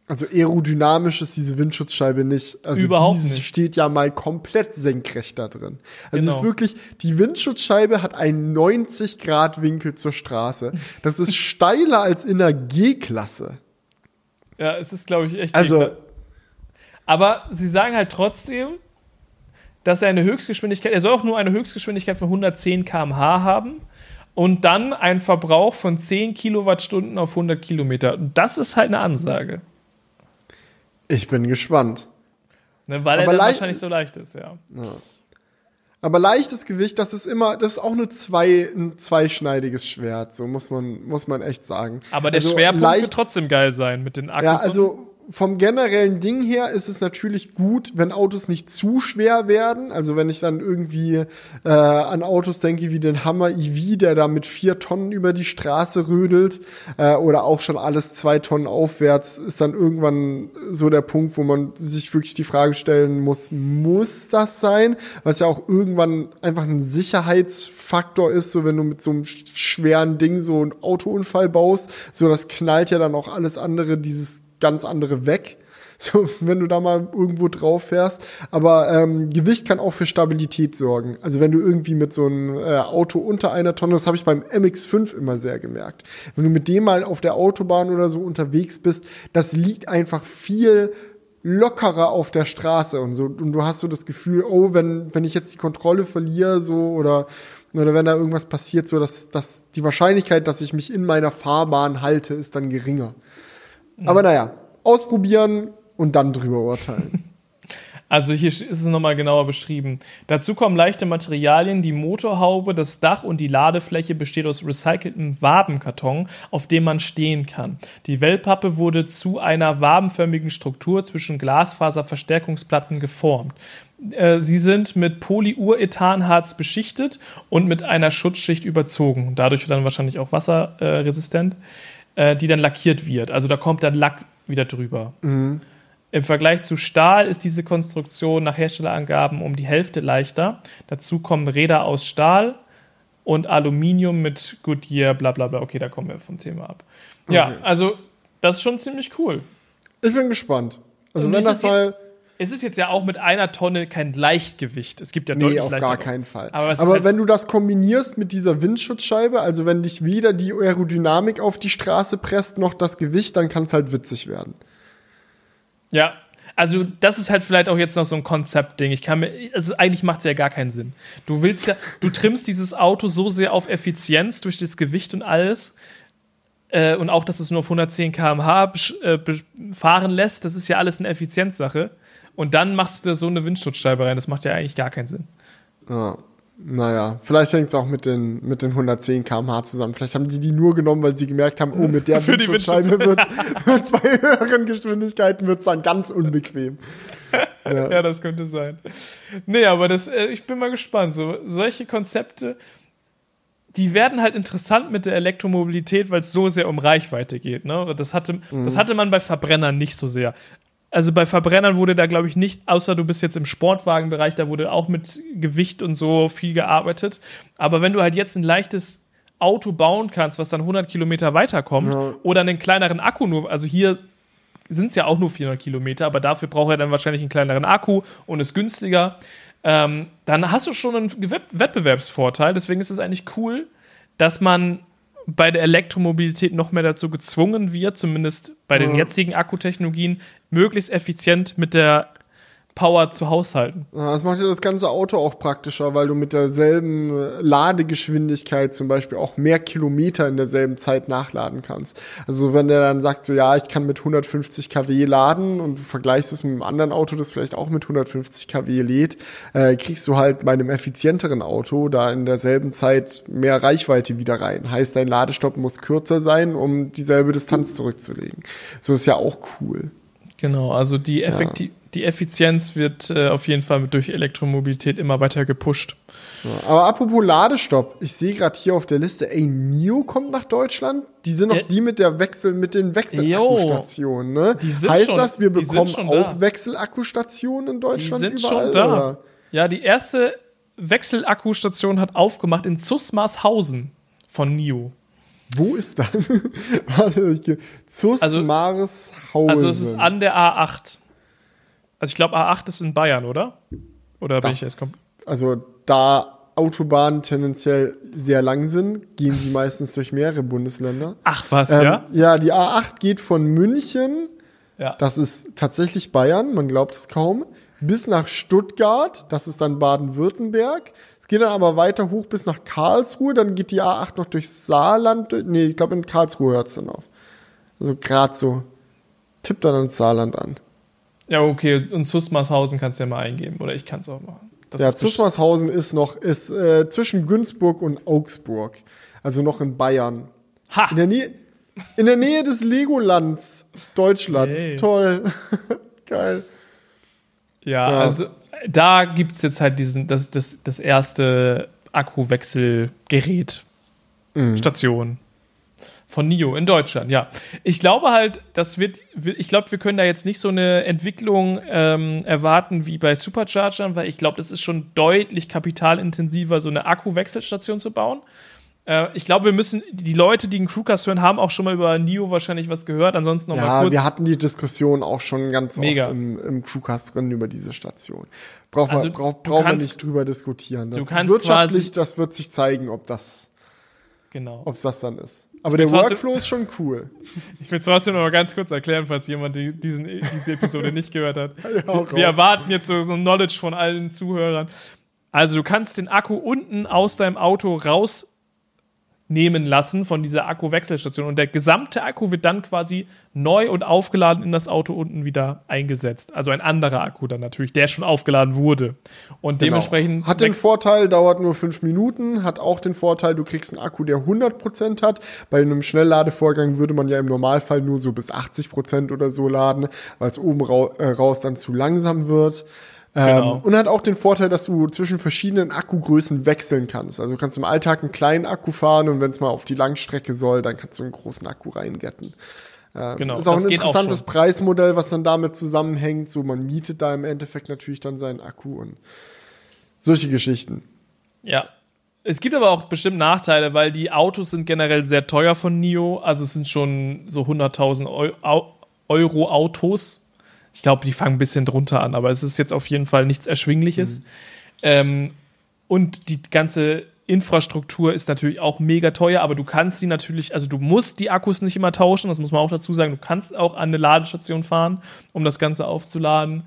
Also aerodynamisch ist diese Windschutzscheibe nicht. Also Überhaupt die nicht. steht ja mal komplett senkrecht da drin. Also es Genau. ist wirklich, die Windschutzscheibe hat einen 90 Grad Winkel zur Straße. Das ist steiler als in der G-Klasse. Ja, es ist, glaube ich, echt. Also. Aber sie sagen halt trotzdem, dass er eine Höchstgeschwindigkeit, er soll auch nur eine Höchstgeschwindigkeit von 110 km/h haben und dann einen Verbrauch von 10 Kilowattstunden auf 100 Kilometer. Und das ist halt eine Ansage, ich bin gespannt. ne, weil Aber er wahrscheinlich so leicht ist, ja. Aber leichtes Gewicht, das ist immer, das ist auch eine zwei, ein zweischneidiges Schwert, so muss man, muss man echt sagen. Aber der Also Schwerpunkt wird trotzdem geil sein mit den Akkus. Ja, also vom generellen Ding her ist es natürlich gut, wenn Autos nicht zu schwer werden. Also wenn ich dann irgendwie äh, an Autos denke wie den Hammer EV, der da mit vier Tonnen über die Straße rödelt, äh, oder auch schon alles zwei Tonnen aufwärts, ist dann irgendwann so der Punkt, wo man sich wirklich die Frage stellen muss, muss das sein? Was ja auch irgendwann einfach ein Sicherheitsfaktor ist, so wenn du mit so einem sch- schweren Ding so einen Autounfall baust, so das knallt ja dann auch alles andere, dieses ganz andere weg. So, wenn du da mal irgendwo drauf fährst. Aber ähm, Gewicht kann auch für Stabilität sorgen. Also wenn du irgendwie mit so einem äh, Auto unter einer Tonne, das habe ich beim MX5 immer sehr gemerkt. Wenn du mit dem mal auf der Autobahn oder so unterwegs bist, das liegt einfach viel lockerer auf der Straße und so. Und du hast so das Gefühl, oh, wenn, wenn ich jetzt die Kontrolle verliere, so, oder, oder wenn da irgendwas passiert, so, dass, dass die Wahrscheinlichkeit, dass ich mich in meiner Fahrbahn halte, ist dann geringer. Aber naja, ausprobieren und dann drüber urteilen. Also hier ist es nochmal genauer beschrieben. Dazu kommen leichte Materialien, die Motorhaube, das Dach und die Ladefläche besteht aus recyceltem Wabenkarton, auf dem man stehen kann. Die Wellpappe wurde zu einer wabenförmigen Struktur zwischen Glasfaserverstärkungsplatten geformt. Äh, sie sind mit Polyurethanharz beschichtet und mit einer Schutzschicht überzogen. Dadurch dann wahrscheinlich auch wasserresistent, äh, die dann lackiert wird. Also da kommt dann Lack wieder drüber. Mhm. Im Vergleich zu Stahl ist diese Konstruktion nach Herstellerangaben um die Hälfte leichter. Dazu kommen Räder aus Stahl und Aluminium mit Goodyear, bla bla bla. Okay, da kommen wir vom Thema ab. Ja, Okay. also das ist schon ziemlich cool. Ich bin gespannt. Also Und wenn das mal. Es ist jetzt ja auch mit einer Tonne kein Leichtgewicht. Es gibt ja Nee, deutlich auf leichtere. gar keinen Fall. Aber Aber, halt- wenn du das kombinierst mit dieser Windschutzscheibe, also wenn dich weder die Aerodynamik auf die Straße presst, noch das Gewicht, dann kann es halt witzig werden. Ja, also das ist halt vielleicht auch jetzt noch so ein Konzeptding. Ich kann mir, also eigentlich macht es ja gar keinen Sinn. Du willst ja, du trimmst dieses Auto so sehr auf Effizienz durch das Gewicht und alles. Äh, und auch, dass es nur auf 110 km/h äh, fahren lässt, das ist ja alles eine Effizienzsache. Und dann machst du da so eine Windschutzscheibe rein. Das macht ja eigentlich gar keinen Sinn. Ja. Naja, vielleicht hängt es auch mit den, mit den 110 km/h zusammen. Vielleicht haben sie die nur genommen, weil sie gemerkt haben, oh, mit der Für die Windschutzscheibe wird es bei höheren Geschwindigkeiten wird's dann ganz unbequem. Ja. Ja, das könnte sein. Nee, aber das, äh, ich bin mal gespannt. So, solche Konzepte, die werden halt interessant mit der Elektromobilität, weil es so sehr um Reichweite geht. Ne? Das, hatte, das hatte man bei Verbrennern nicht so sehr. Also bei Verbrennern wurde da, glaube ich, nicht, außer du bist jetzt im Sportwagenbereich, da wurde auch mit Gewicht und so viel gearbeitet. Aber wenn du halt jetzt ein leichtes Auto bauen kannst, was dann 100 Kilometer weiterkommt, Ja. oder einen kleineren Akku nur, also hier sind es ja auch nur 400 Kilometer, aber dafür braucht er dann wahrscheinlich einen kleineren Akku und ist günstiger. Ähm, dann hast du schon einen Wettbewerbsvorteil. Deswegen ist es eigentlich cool, dass man bei der Elektromobilität noch mehr dazu gezwungen wird, zumindest bei den jetzigen Akkutechnologien, möglichst effizient mit der Power zu haushalten. Ja, Das macht ja das ganze Auto auch praktischer, weil du mit derselben Ladegeschwindigkeit zum Beispiel auch mehr Kilometer in derselben Zeit nachladen kannst. Also wenn der dann sagt, so ja, ich kann mit 150 kW laden und du vergleichst es mit einem anderen Auto, das vielleicht auch mit 150 kW lädt, äh, kriegst du halt bei einem effizienteren Auto da in derselben Zeit mehr Reichweite wieder rein. Heißt, dein Ladestopp muss kürzer sein, um dieselbe Distanz zurückzulegen. So ist ja auch cool. Genau, also die, Effekti die Effizienz wird äh, auf jeden Fall durch Elektromobilität immer weiter gepusht. Ja, aber apropos Ladestopp, ich sehe gerade hier auf der Liste, ey, NIO kommt nach Deutschland. Die sind noch Ja. die mit der Wechsel, mit den Wechselakkustationen, ne? Die sind heißt schon- das, wir die bekommen auch da. Wechselakkustationen in Die Deutschland sind überall? schon da. Oder? Ja, die erste Wechselakkustation hat aufgemacht in Zusmarshausen von NIO. Wo ist das? Warte, ich gehe. Zus Also-. Also es ist an der A8. Also ich glaube A8 ist in Bayern, oder? Oder bin ich jetzt kom- das, Also da Autobahnen tendenziell sehr lang sind, gehen sie meistens durch mehrere Bundesländer. Ach was, Ähm, ja? ja, die A8 geht von München Ja. Das ist tatsächlich Bayern, man glaubt es kaum. Bis nach Stuttgart, das ist dann Baden-Württemberg. Es geht dann aber weiter hoch bis nach Karlsruhe, dann geht die A8 noch durchs Saarland. durch- Nee, ich glaube in Karlsruhe hört es dann auf. Also gerade so. Tippt dann ans Saarland an. Ja, okay. Und Zusmarshausen kannst du ja mal eingeben. Oder ich kann es auch machen. Das ja, Zusmarshausen ist noch ist, äh, zwischen Günzburg und Augsburg. Also noch in Bayern. Ha! In der Nähe, in der Nähe des Legolands Deutschlands. Yay. Toll. Geil. Ja, Ja. also da gibt es jetzt halt diesen, das, das, das erste Akkuwechselgerät. Mhm. Station. Von NIO in Deutschland, ja. Ich glaube halt, das wird, ich glaube, wir können da jetzt nicht so eine Entwicklung ähm, erwarten wie bei Superchargern, weil ich glaube, das ist schon deutlich kapitalintensiver, so eine Akkuwechselstation zu bauen. Äh, ich glaube, wir müssen, die Leute, die einen Crewcast hören, haben auch schon mal über NIO wahrscheinlich was gehört. Ansonsten noch mal Ja, kurz. wir hatten die Diskussion auch schon ganz Mega. oft im, im Crewcast drin über diese Station. Braucht Also, man, braucht man kannst- nicht drüber diskutieren. Das du kannst wirtschaftlich, das wird sich zeigen, ob das, genau. ob das dann ist. Aber der Workflow ist schon cool. Ich will es trotzdem noch mal ganz kurz erklären, falls jemand die, diesen, diese Episode nicht gehört hat. hau Wir raus. erwarten jetzt so, so ein Knowledge von allen Zuhörern. Also du kannst den Akku unten aus deinem Auto rausnehmen lassen von dieser Akkuwechselstation und der gesamte Akku wird dann quasi neu und aufgeladen in das Auto unten wieder eingesetzt. Also ein anderer Akku dann natürlich, der schon aufgeladen wurde. Und dementsprechend Genau. Hat den Vorteil, dauert nur fünf Minuten, hat auch den Vorteil, du kriegst einen Akku, der 100% hat. Bei einem Schnellladevorgang würde man ja im Normalfall nur so bis 80% oder so laden, weil es oben rau äh, raus dann zu langsam wird. Genau. Ähm, und hat auch den Vorteil, dass du zwischen verschiedenen Akkugrößen wechseln kannst. Also du kannst im Alltag einen kleinen Akku fahren und wenn es mal auf die Langstrecke soll, dann kannst du einen großen Akku reingetten. Ähm, Genau, Ist auch ein auch interessantes schon. Preismodell, was dann damit zusammenhängt. So, man mietet da im Endeffekt natürlich dann seinen Akku und solche Geschichten. Ja. Es gibt aber auch bestimmt Nachteile, weil die Autos sind generell sehr teuer von NIO. Also es sind schon so 100.000 Eu Au- Euro Autos. Ich glaube, die fangen ein bisschen drunter an, aber es ist jetzt auf jeden Fall nichts Erschwingliches. Ähm, und die ganze Infrastruktur ist natürlich auch mega teuer, aber du kannst die natürlich, also du musst die Akkus nicht immer tauschen, das muss man auch dazu sagen. Du kannst auch an eine Ladestation fahren, um das Ganze aufzuladen.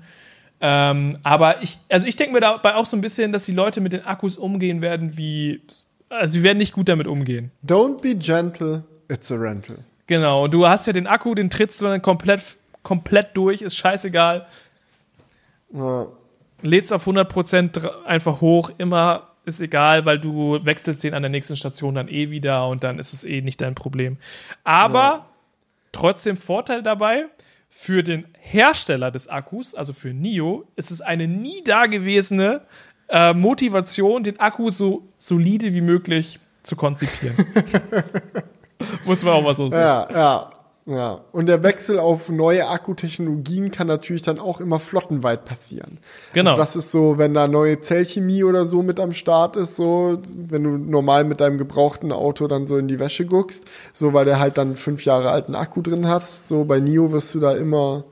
Ähm, aber ich, also ich denke mir dabei auch so ein bisschen, dass die Leute mit den Akkus umgehen werden wie, also sie werden nicht gut damit umgehen. Don't be gentle, it's a rental. Genau, und du hast ja den Akku, den trittst du dann komplett, komplett durch, ist scheißegal. Ja. Lädst auf 100% dr- einfach hoch, immer ist egal, weil du wechselst den an der nächsten Station dann eh wieder und dann ist es eh nicht dein Problem. Aber Ja. trotzdem Vorteil dabei, für den Hersteller des Akkus, also für NIO, ist es eine nie dagewesene äh, Motivation, den Akku so solide wie möglich zu konzipieren. Muss man auch mal so sagen. Ja, ja, ja. Und der Wechsel auf neue Akkutechnologien kann natürlich dann auch immer flottenweit passieren. Genau. Also das ist so, wenn da neue Zellchemie oder so mit am Start ist, so, wenn du normal mit deinem gebrauchten Auto dann so in die Wäsche guckst, so, weil der halt dann fünf Jahre alten Akku drin hat, so bei NIO wirst du da immer,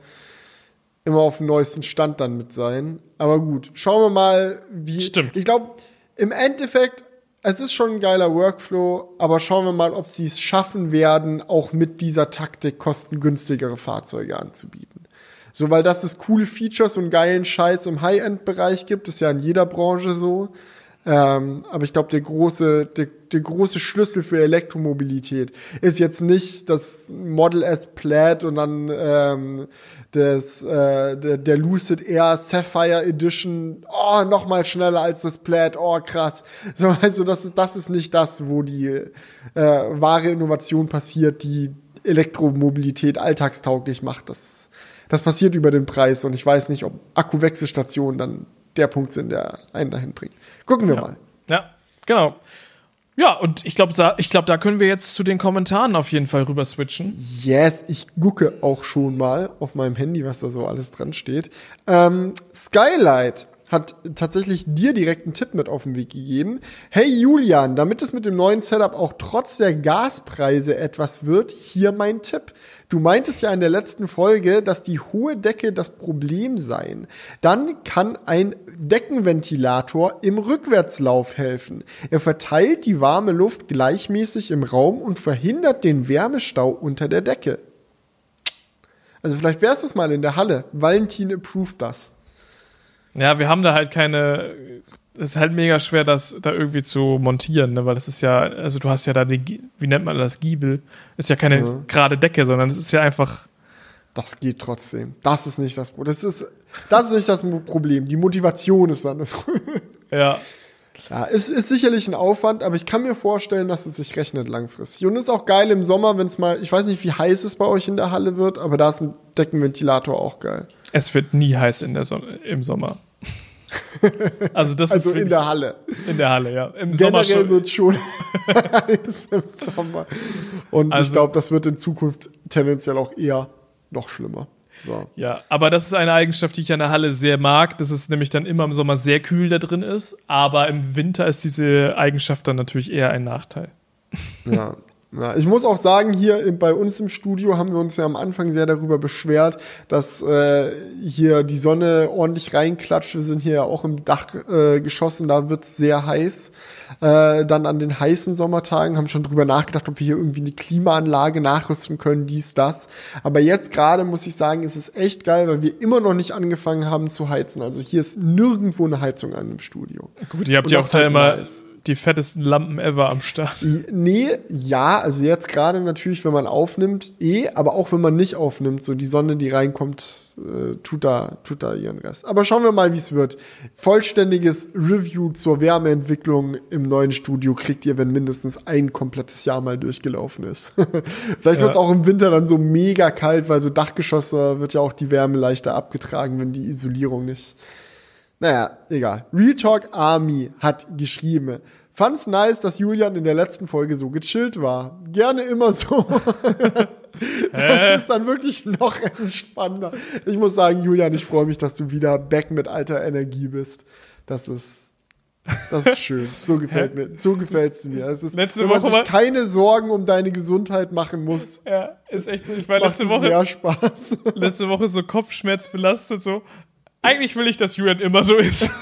immer auf dem neuesten Stand dann mit sein. Aber gut, schauen wir mal, wie. Stimmt. Ich glaube, im Endeffekt, es ist schon ein geiler Workflow, aber schauen wir mal, ob sie es schaffen werden, auch mit dieser Taktik kostengünstigere Fahrzeuge anzubieten. So, weil das es coole Features und geilen Scheiß im High-End-Bereich gibt, ist ja in jeder Branche so. Ähm, aber ich glaube, der große, der, der große Schlüssel für Elektromobilität ist jetzt nicht das Model S Plaid und dann ähm, das, äh, der, der Lucid Air Sapphire Edition, oh, noch mal schneller als das Plaid, oh, krass. So, also das ist, das ist nicht das, wo die äh, wahre Innovation passiert, die Elektromobilität alltagstauglich macht. Das, das passiert über den Preis und ich weiß nicht, ob Akkuwechselstationen dann der Punkt sind, der einen dahin bringt. Gucken wir mal. Ja, genau. Ja, und ich glaube, da, ich glaub, da können wir jetzt zu den Kommentaren auf jeden Fall rüber switchen. Yes, ich gucke auch schon mal auf meinem Handy, was da so alles dran steht. Ähm, Skylight hat tatsächlich dir direkt einen Tipp mit auf den Weg gegeben. Hey Julian, damit es mit dem neuen Setup auch trotz der Gaspreise etwas wird, hier mein Tipp. Du meintest ja in der letzten Folge, dass die hohe Decke das Problem seien. Dann kann ein Deckenventilator im Rückwärtslauf helfen. Er verteilt die warme Luft gleichmäßig im Raum und verhindert den Wärmestau unter der Decke. Also vielleicht wär's das mal in der Halle. Valentin approved das. Ja, wir haben da halt keine. Es ist halt mega schwer, das da irgendwie zu montieren, ne? weil das ist ja, also du hast ja da die, wie nennt man das, Giebel. Ist ja keine Ja. gerade Decke, sondern es ist ja einfach. Das geht trotzdem. Das ist nicht das Problem. Das ist, das ist nicht das Problem. Die Motivation ist dann das Problem. Ja, Ja, es ist sicherlich ein Aufwand, aber ich kann mir vorstellen, dass es sich rechnet langfristig. Und es ist auch geil im Sommer, wenn es mal, ich weiß nicht, wie heiß es bei euch in der Halle wird, aber da ist ein Deckenventilator auch geil. es wird nie heiß in der Sonne, im Sommer. Also das Also ist in der Halle. in der Halle, ja. Im Sommer Generell schon. wird es schon heiß im Sommer. Und ich Also- glaube, das wird in Zukunft tendenziell auch eher noch schlimmer. So. Ja, aber das ist eine Eigenschaft, die ich an der Halle sehr mag, dass es nämlich dann immer im Sommer sehr kühl da drin ist, aber im Winter ist diese Eigenschaft dann natürlich eher ein Nachteil. Ja. Ja, ich muss auch sagen, hier bei uns im Studio haben wir uns ja am Anfang sehr darüber beschwert, dass äh, hier die Sonne ordentlich reinklatscht. Wir sind hier ja auch im Dachgeschoss äh, geschossen, da wird's sehr heiß. Äh, dann an den heißen Sommertagen haben schon drüber nachgedacht, ob wir hier irgendwie eine Klimaanlage nachrüsten können, dies, das. Aber jetzt gerade muss ich sagen, ist es echt geil, weil wir immer noch nicht angefangen haben zu heizen. Also hier ist nirgendwo eine Heizung an im Studio. Gut, ihr habt ja auch da immer nice. Die fettesten Lampen ever am Start. Nee, ja, also jetzt gerade natürlich, wenn man aufnimmt, eh, aber auch wenn man nicht aufnimmt, so die Sonne, die reinkommt, äh, tut da, tut da ihren Rest. Aber schauen wir mal, wie es wird. Vollständiges Review zur Wärmeentwicklung im neuen Studio kriegt ihr, wenn mindestens ein komplettes Jahr mal durchgelaufen ist. Vielleicht Ja. wird's auch im Winter dann so mega kalt, weil so Dachgeschosse wird ja auch die Wärme leichter abgetragen, wenn die Isolierung nicht, Naja, egal. Real Talk Army hat geschrieben. Fand's nice, dass Julian in der letzten Folge so gechillt war. Gerne immer so. das ist dann wirklich noch entspannender. Ich muss sagen, Julian, ich freue mich, dass du wieder back mit alter Energie bist. Das ist, das ist schön. So gefällt mir, so gefällst du mir. Es ist, Letzte wenn man Woche sich keine Sorgen um deine Gesundheit machen muss, Ja, ist echt so. Ich war letzte Woche, mehr Spaß. letzte Woche so Kopfschmerz belastet, so. Eigentlich will ich, dass Julian immer so ist.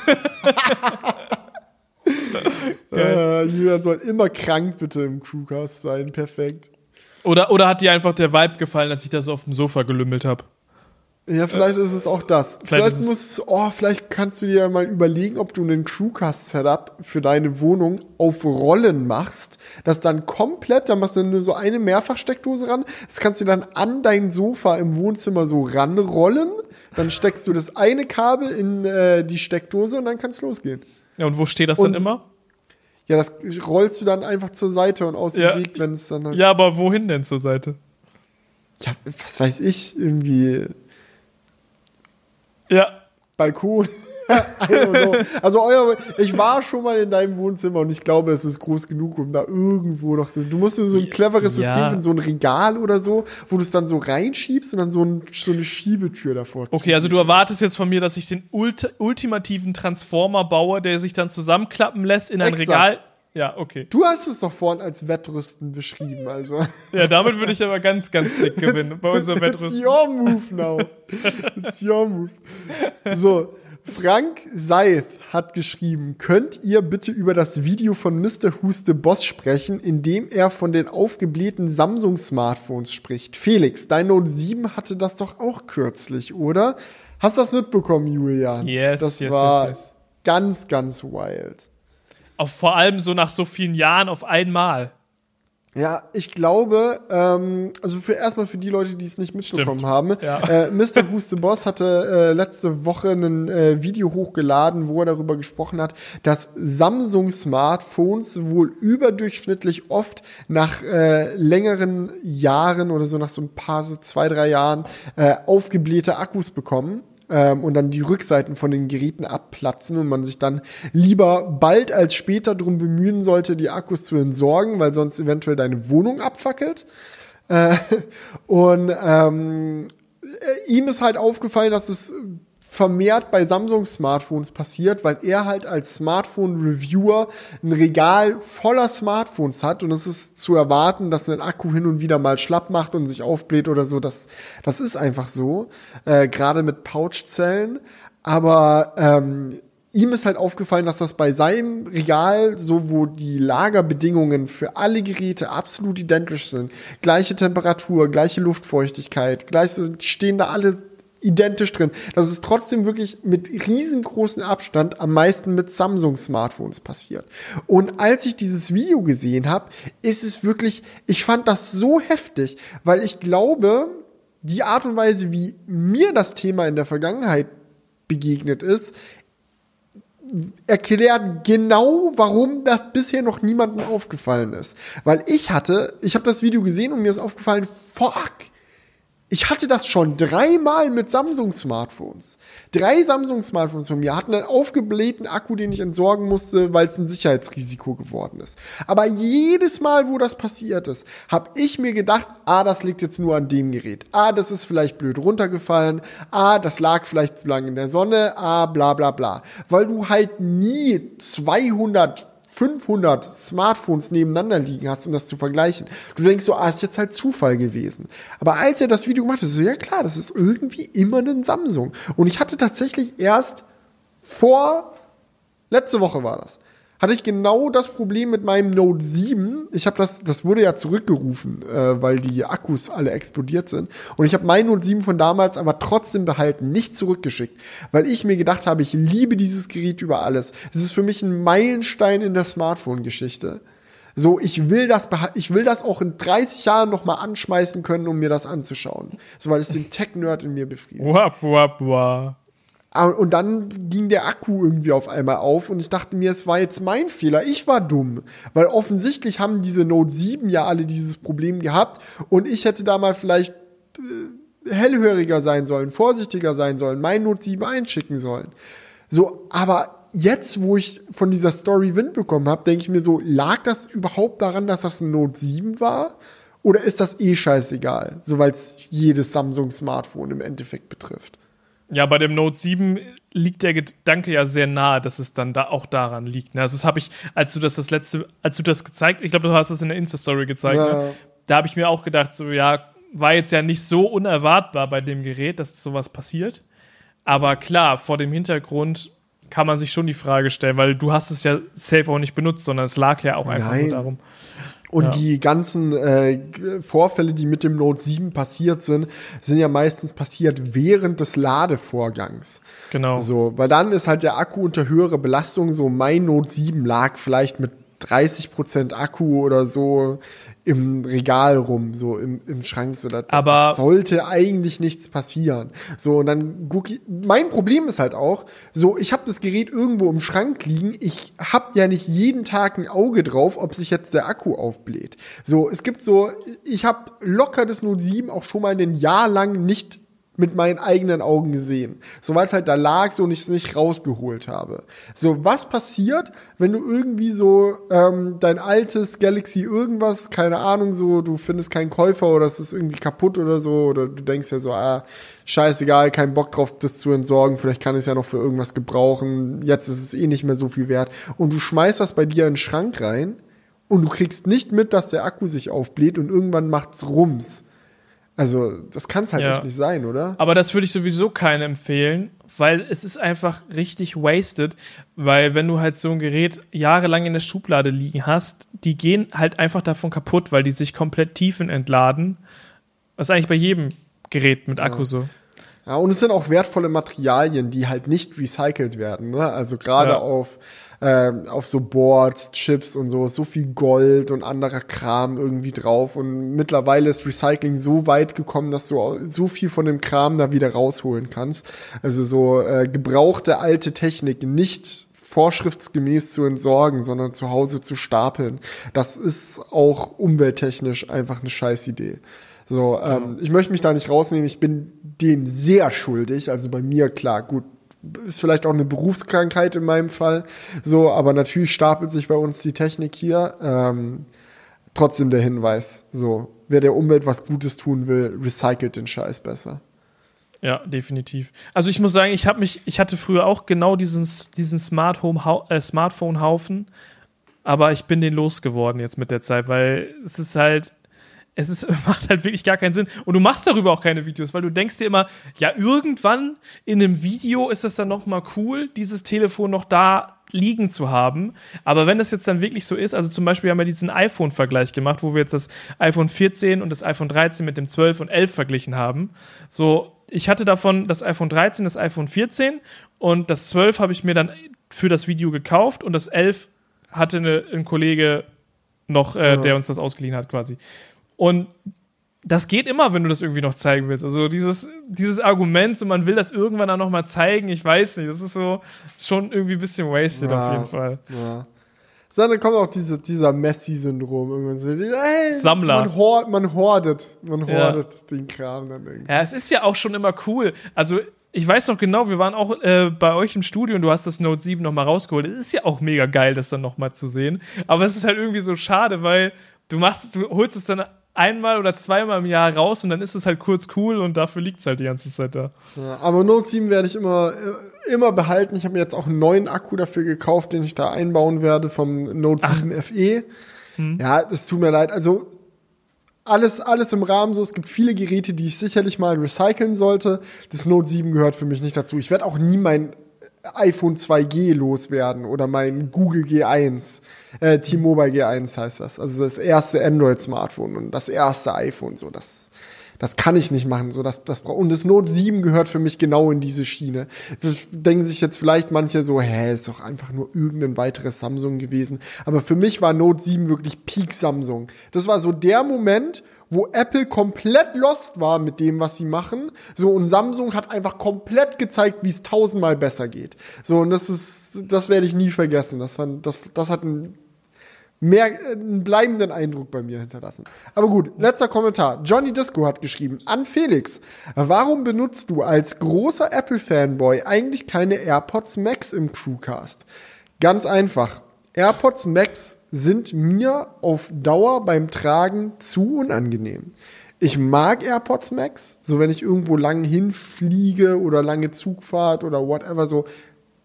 Äh, Julian soll immer krank bitte im Crewcast sein. Perfekt. Oder, oder hat dir einfach der Vibe gefallen, dass ich da so auf dem Sofa gelümmelt habe? Ja, vielleicht ist es auch das. Vielleicht, es- muss, oh, vielleicht kannst du dir mal überlegen, ob du einen Crewcast-Setup für deine Wohnung auf Rollen machst. Das dann komplett, da machst du nur so eine Mehrfachsteckdose ran. Das kannst du dann an dein Sofa im Wohnzimmer so ranrollen. Dann steckst du das eine Kabel in äh, die Steckdose und dann kann es losgehen. Ja, und wo steht das Und- dann immer? Ja, das rollst du dann einfach zur Seite und aus dem Ja. Weg, wenn es dann halt, Ja, aber wohin denn zur Seite? ja, was weiß ich, irgendwie Ja. Balkon. Also euer, ich war schon mal in deinem Wohnzimmer und ich glaube, es ist groß genug, um da irgendwo noch. Du musst dir so ein cleveres Ja. System finden, so ein Regal oder so, wo du es dann so reinschiebst und dann so, ein, so eine Schiebetür davor. Okay, also du erwartest jetzt von mir, dass ich den ulti ultimativen Transformer baue, der sich dann zusammenklappen lässt in ein Exakt. Regal. Ja, okay. Du hast es doch vorhin als Wettrüsten beschrieben, also. Ja, damit würde ich aber ganz, ganz dick gewinnen bei unserem It's Wettrüsten. your move now. It's your move. So, Frank Seith hat geschrieben, könnt ihr bitte über das Video von Mr. Huste Boss sprechen, in dem er von den aufgeblähten Samsung-Smartphones spricht? Felix, dein Note 7 hatte das doch auch kürzlich, oder? Hast du das mitbekommen, Julian? Yes, Das yes, war yes, yes. ganz, ganz wild. Auch vor allem so nach so vielen Jahren auf einmal. Ja, ich glaube, ähm, also für erstmal für die Leute, die es nicht mitbekommen Stimmt. haben, Ja. äh, Mr. Huste Boss hatte äh, letzte Woche ein äh, Video hochgeladen, wo er darüber gesprochen hat, dass Samsung Smartphones wohl überdurchschnittlich oft nach äh, längeren Jahren oder so nach so ein paar, so zwei, drei Jahren äh, aufgeblähte Akkus bekommen ähm, und dann die Rückseiten von den Geräten abplatzen und man sich dann lieber bald als später darum bemühen sollte, die Akkus zu entsorgen, weil sonst eventuell deine Wohnung abfackelt. Äh, und ähm, äh, ihm ist halt aufgefallen, dass es vermehrt bei Samsung-Smartphones passiert, weil er halt als Smartphone-Reviewer ein Regal voller Smartphones hat und es ist zu erwarten, dass ein Akku hin und wieder mal schlapp macht und sich aufbläht oder so. Das, das ist einfach so, äh, gerade mit Pouchzellen. Aber ähm, ihm ist halt aufgefallen, dass das bei seinem Regal, so wo die Lagerbedingungen für alle Geräte absolut identisch sind, gleiche Temperatur, gleiche Luftfeuchtigkeit, gleich stehen da alle identisch drin. Das ist trotzdem wirklich mit riesengroßem Abstand am meisten mit Samsung-Smartphones passiert. Und als ich dieses Video gesehen habe, ist es wirklich, ich fand das so heftig, weil ich glaube, die Art und Weise, wie mir das Thema in der Vergangenheit begegnet ist, erklärt genau, warum das bisher noch niemandem aufgefallen ist. Weil ich hatte, ich habe das Video gesehen und mir ist aufgefallen, fuck, ich hatte das schon dreimal mit Samsung-Smartphones. Drei Samsung-Smartphones von mir hatten einen aufgeblähten Akku, den ich entsorgen musste, weil es ein Sicherheitsrisiko geworden ist. Aber jedes Mal, wo das passiert ist, habe ich mir gedacht, ah, das liegt jetzt nur an dem Gerät. Ah, das ist vielleicht blöd runtergefallen. Ah, das lag vielleicht zu lange in der Sonne. Ah, bla bla bla. Weil du halt nie 200 500 Smartphones nebeneinander liegen hast, um das zu vergleichen. Du denkst so, ah, ist jetzt halt Zufall gewesen. Aber als er das Video gemacht hat, so, ja klar, das ist irgendwie immer ein Samsung. Und ich hatte tatsächlich erst vor, letzte Woche war das, hatte ich genau das Problem mit meinem Note 7. Ich habe das, das wurde ja zurückgerufen, äh, weil die Akkus alle explodiert sind. Und ich habe mein Note 7 von damals aber trotzdem behalten, nicht zurückgeschickt, weil ich mir gedacht habe, ich liebe dieses Gerät über alles. Es ist für mich ein Meilenstein in der Smartphone-Geschichte. So, ich will das, ich will das auch in 30 Jahren noch mal anschmeißen können, um mir das anzuschauen. So, weil es den Tech-Nerd in mir befriedigt. Wap, wap, wap. Ah, Und dann ging der Akku irgendwie auf einmal auf und ich dachte mir, es war jetzt mein Fehler. Ich war dumm. Weil offensichtlich haben diese Note 7 ja alle dieses Problem gehabt und ich hätte da mal vielleicht äh, hellhöriger sein sollen, vorsichtiger sein sollen, mein Note 7 einschicken sollen. So, aber jetzt, wo ich von dieser Story Wind bekommen habe, denke ich mir so, lag das überhaupt daran, dass das ein Note 7 war? Oder ist das eh scheißegal, so weil es jedes Samsung-Smartphone im Endeffekt betrifft? Ja, bei dem Note 7 liegt der Gedanke ja sehr nahe, dass es dann da auch daran liegt. Ne? Also das habe ich, als du das das letzte, als du das gezeigt, ich glaube, du hast es in der Insta-Story gezeigt, ja. ne? da habe ich mir auch gedacht, so ja, war jetzt ja nicht so unerwartbar bei dem Gerät, dass sowas passiert. Aber klar, vor dem Hintergrund kann man sich schon die Frage stellen, weil du hast es ja safe auch nicht benutzt, sondern es lag ja auch einfach Nein. nur darum. Und ja. die ganzen äh, Vorfälle, die mit dem Note 7 passiert sind, sind ja meistens passiert während des Ladevorgangs. Genau. So, weil dann ist halt der Akku unter höherer Belastung. So mein Note 7 lag vielleicht mit 30% Akku oder so im Regal rum, so im, im Schrank, so da Aber sollte eigentlich nichts passieren. So, und dann guck ich, mein Problem ist halt auch, so, ich habe das Gerät irgendwo im Schrank liegen, ich hab ja nicht jeden Tag ein Auge drauf, ob sich jetzt der Akku aufbläht. So, es gibt so, ich habe locker das Note 7 auch schon mal ein Jahr lang nicht mit meinen eigenen Augen gesehen. So weil es halt da lag so und ich es nicht rausgeholt habe. So, was passiert, wenn du irgendwie so ähm, dein altes Galaxy irgendwas, keine Ahnung, so, du findest keinen Käufer oder es ist irgendwie kaputt oder so, oder du denkst ja so, ah, scheißegal, kein Bock drauf, das zu entsorgen, vielleicht kann ich es ja noch für irgendwas gebrauchen, jetzt ist es eh nicht mehr so viel wert. Und du schmeißt das bei dir in den Schrank rein und du kriegst nicht mit, dass der Akku sich aufbläht und irgendwann macht's Rums. Also, das kann es halt ja. echt nicht sein, oder? Aber das würde ich sowieso keinem empfehlen, weil es ist einfach richtig wasted, weil wenn du halt so ein Gerät jahrelang in der Schublade liegen hast, die gehen halt einfach davon kaputt, weil die sich komplett tiefenentladen. Das ist eigentlich bei jedem Gerät mit Akku ja. so. Ja, und es sind auch wertvolle Materialien, die halt nicht recycelt werden. Ne? Also gerade ja. auf äh, auf so Boards, Chips und so, so viel Gold und anderer Kram irgendwie drauf. Und mittlerweile ist Recycling so weit gekommen, dass du so viel von dem Kram da wieder rausholen kannst. Also so äh, gebrauchte alte Technik nicht vorschriftsgemäß zu entsorgen, sondern zu Hause zu stapeln. Das ist auch umwelttechnisch einfach eine Scheißidee. So, ähm, ich möchte mich da nicht rausnehmen. Ich bin dem sehr schuldig. Also bei mir, klar, gut, ist vielleicht auch eine Berufskrankheit in meinem Fall. So, aber natürlich stapelt sich bei uns die Technik hier. Ähm, trotzdem der Hinweis, so, wer der Umwelt was Gutes tun will, recycelt den Scheiß besser. Ja, definitiv. Also ich muss sagen, ich habe mich, ich hatte früher auch genau diesen, diesen Smart Home, äh, Smartphone-Haufen, aber ich bin den losgeworden jetzt mit der Zeit, weil es ist halt, es ist, macht halt wirklich gar keinen Sinn. Und du machst darüber auch keine Videos, weil du denkst dir immer, ja, irgendwann in einem Video ist es dann nochmal cool, dieses Telefon noch da liegen zu haben. Aber wenn es jetzt dann wirklich so ist, also zum Beispiel haben wir diesen iPhone-Vergleich gemacht, wo wir jetzt das iPhone 14 und das iPhone 13 mit dem 12 und 11 verglichen haben. So, ich hatte davon das iPhone 13, das iPhone 14 und das 12 habe ich mir dann für das Video gekauft und das 11 hatte eine, ein Kollege noch, äh, ja. der uns das ausgeliehen hat quasi. Und das geht immer, wenn du das irgendwie noch zeigen willst. Also dieses, dieses Argument, so man will das irgendwann dann noch mal zeigen, ich weiß nicht, das ist so schon irgendwie ein bisschen wasted ja, auf jeden Fall. Ja. So, dann kommt auch diese, dieser Messi-Syndrom irgendwann so. Hey, Sammler. Man, hort, man hordet, man hordet ja. den Kram dann irgendwie. Ja, es ist ja auch schon immer cool. Also ich weiß noch genau, wir waren auch äh, bei euch im Studio und du hast das Note 7 noch mal rausgeholt. Es ist ja auch mega geil, das dann noch mal zu sehen. Aber es ist halt irgendwie so schade, weil du machst, du holst es dann einmal oder zweimal im Jahr raus und dann ist es halt kurz cool und dafür liegt es halt die ganze Zeit da. Ja, aber Note 7 werde ich immer, immer behalten. Ich habe mir jetzt auch einen neuen Akku dafür gekauft, den ich da einbauen werde vom Note Ach. 7 FE. Hm. Ja, es tut mir leid. Also alles, alles im Rahmen so. Es gibt viele Geräte, die ich sicherlich mal recyceln sollte. Das Note 7 gehört für mich nicht dazu. Ich werde auch nie mein iPhone 2G loswerden oder mein Google G1, äh, T-Mobile G1 heißt das. Also das erste Android-Smartphone und das erste iPhone, so das. Das kann ich nicht machen, so das, das und das Note 7 gehört für mich genau in diese Schiene. Das denken sich jetzt vielleicht manche so, hä, ist doch einfach nur irgendein weiteres Samsung gewesen. Aber für mich war Note 7 wirklich Peak Samsung. Das war so der Moment, wo Apple komplett lost war mit dem, was sie machen. So, und Samsung hat einfach komplett gezeigt, wie es tausendmal besser geht. So, und das ist, das werde ich nie vergessen. Das, war, das, das hat ein mehr einen bleibenden Eindruck bei mir hinterlassen. Aber gut, letzter Kommentar. Johnny Disco hat geschrieben, an Felix, warum benutzt du als großer Apple-Fanboy eigentlich keine AirPods Max im Crewcast? Ganz einfach. AirPods Max sind mir auf Dauer beim Tragen zu unangenehm. Ich mag AirPods Max, so wenn ich irgendwo lang hinfliege oder lange Zugfahrt oder whatever, so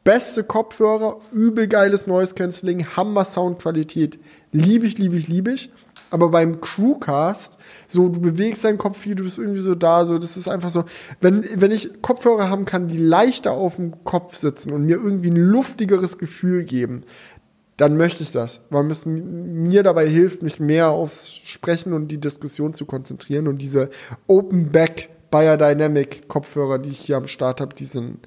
beste Kopfhörer, übel geiles Noise Cancelling, Hammer Soundqualität, liebe ich, liebe ich, liebe ich. Aber beim Crewcast, so du bewegst deinen Kopf viel, du bist irgendwie so da, so das ist einfach so, wenn, wenn ich Kopfhörer haben kann, die leichter auf dem Kopf sitzen und mir irgendwie ein luftigeres Gefühl geben, dann möchte ich das, weil es mir dabei hilft, mich mehr aufs Sprechen und die Diskussion zu konzentrieren und diese Open Back Biodynamic Kopfhörer, die ich hier am Start habe, die sind,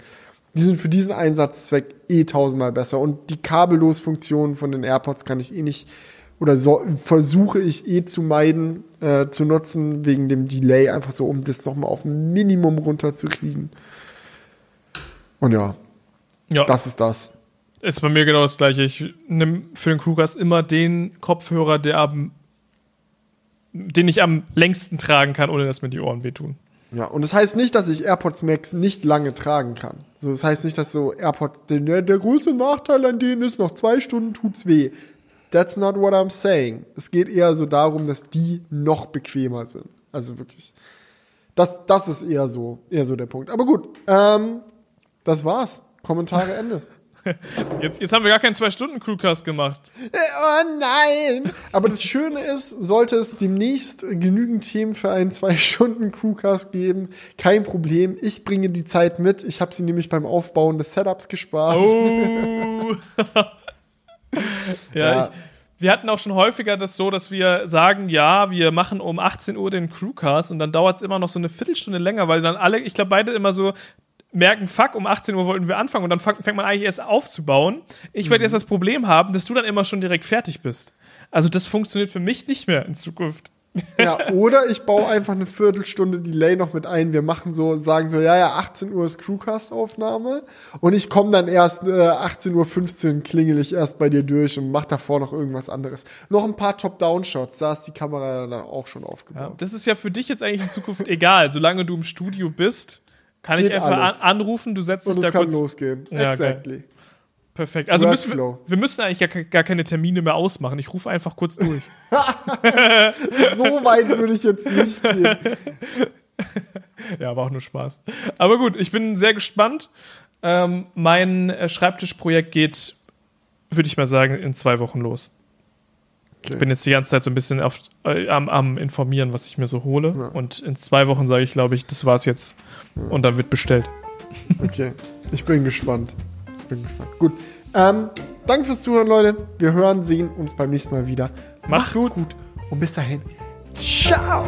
die sind für diesen Einsatzzweck eh tausendmal besser und die Kabellosfunktion von den AirPods kann ich eh nicht oder so, versuche ich eh zu meiden, äh, zu nutzen, wegen dem Delay, einfach so, um das nochmal auf ein Minimum runterzukriegen. Und ja, ja, das ist das. Ist bei mir genau das gleiche. Ich nehme für den Crewcast immer den Kopfhörer, der am, den ich am längsten tragen kann, ohne dass mir die Ohren wehtun. Ja, und das heißt nicht, dass ich AirPods Max nicht lange tragen kann. So, das heißt nicht, dass so AirPods, der, der größte Nachteil an denen ist, noch zwei Stunden tut's weh. That's not what I'm saying. Es geht eher so darum, dass die noch bequemer sind. Also wirklich. Das, das ist eher so, eher so der Punkt. Aber gut, ähm, das war's. Kommentare Ende. Jetzt, jetzt haben wir gar keinen Zwei-Stunden-Crewcast gemacht. Äh, oh nein! Aber das Schöne ist, sollte es demnächst genügend Themen für einen Zwei-Stunden-Crewcast geben, kein Problem. Ich bringe die Zeit mit. Ich habe sie nämlich beim Aufbauen des Setups gespart. Oh. ja, ja. Ich, wir hatten auch schon häufiger das so, dass wir sagen, ja, wir machen um 18 Uhr den Crewcast und dann dauert es immer noch so eine Viertelstunde länger, weil dann alle, ich glaube, beide immer so merken, fuck, um 18 Uhr wollten wir anfangen und dann fängt man eigentlich erst aufzubauen. Ich mhm. werde jetzt das Problem haben, dass du dann immer schon direkt fertig bist. Also das funktioniert für mich nicht mehr in Zukunft. Ja, oder ich baue einfach eine Viertelstunde Delay noch mit ein. Wir machen so, sagen so, ja, ja, 18 Uhr ist Crewcast-Aufnahme und ich komme dann erst äh, 18.15 Uhr klingel ich erst bei dir durch und mach davor noch irgendwas anderes. Noch ein paar Top-Down-Shots, da ist die Kamera dann auch schon aufgebaut. Ja, das ist ja für dich jetzt eigentlich in Zukunft egal, solange du im Studio bist kann Geht ich einfach an, anrufen, du setzt dich Und da es kann losgehen. Ja, exactly. Okay. Perfekt. Also müssen wir, wir, müssen eigentlich gar, gar, keine Termine mehr ausmachen. Ich rufe einfach kurz durch. so weit würde ich jetzt nicht gehen. ja, war auch nur Spaß. Aber gut, ich bin sehr gespannt. Ähm, mein äh, Schreibtischprojekt geht, würde ich mal sagen, in zwei Wochen los. Okay. Ich bin jetzt die ganze Zeit so ein bisschen auf, äh, am, am, informieren, was ich mir so hole. Ja. Und in zwei Wochen sage ich, glaube ich, das war's jetzt. Ja. Und dann wird bestellt. Okay, ich bin gespannt. Ich bin gespannt. Gut. Ähm, danke fürs Zuhören, Leute. Wir hören, sehen uns beim nächsten Mal wieder. Macht's, Macht's gut. gut. Und bis dahin. Ciao.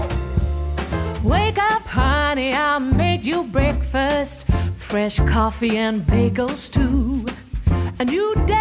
Wake up, honey, I made you breakfast. Fresh coffee and bagels too. A new day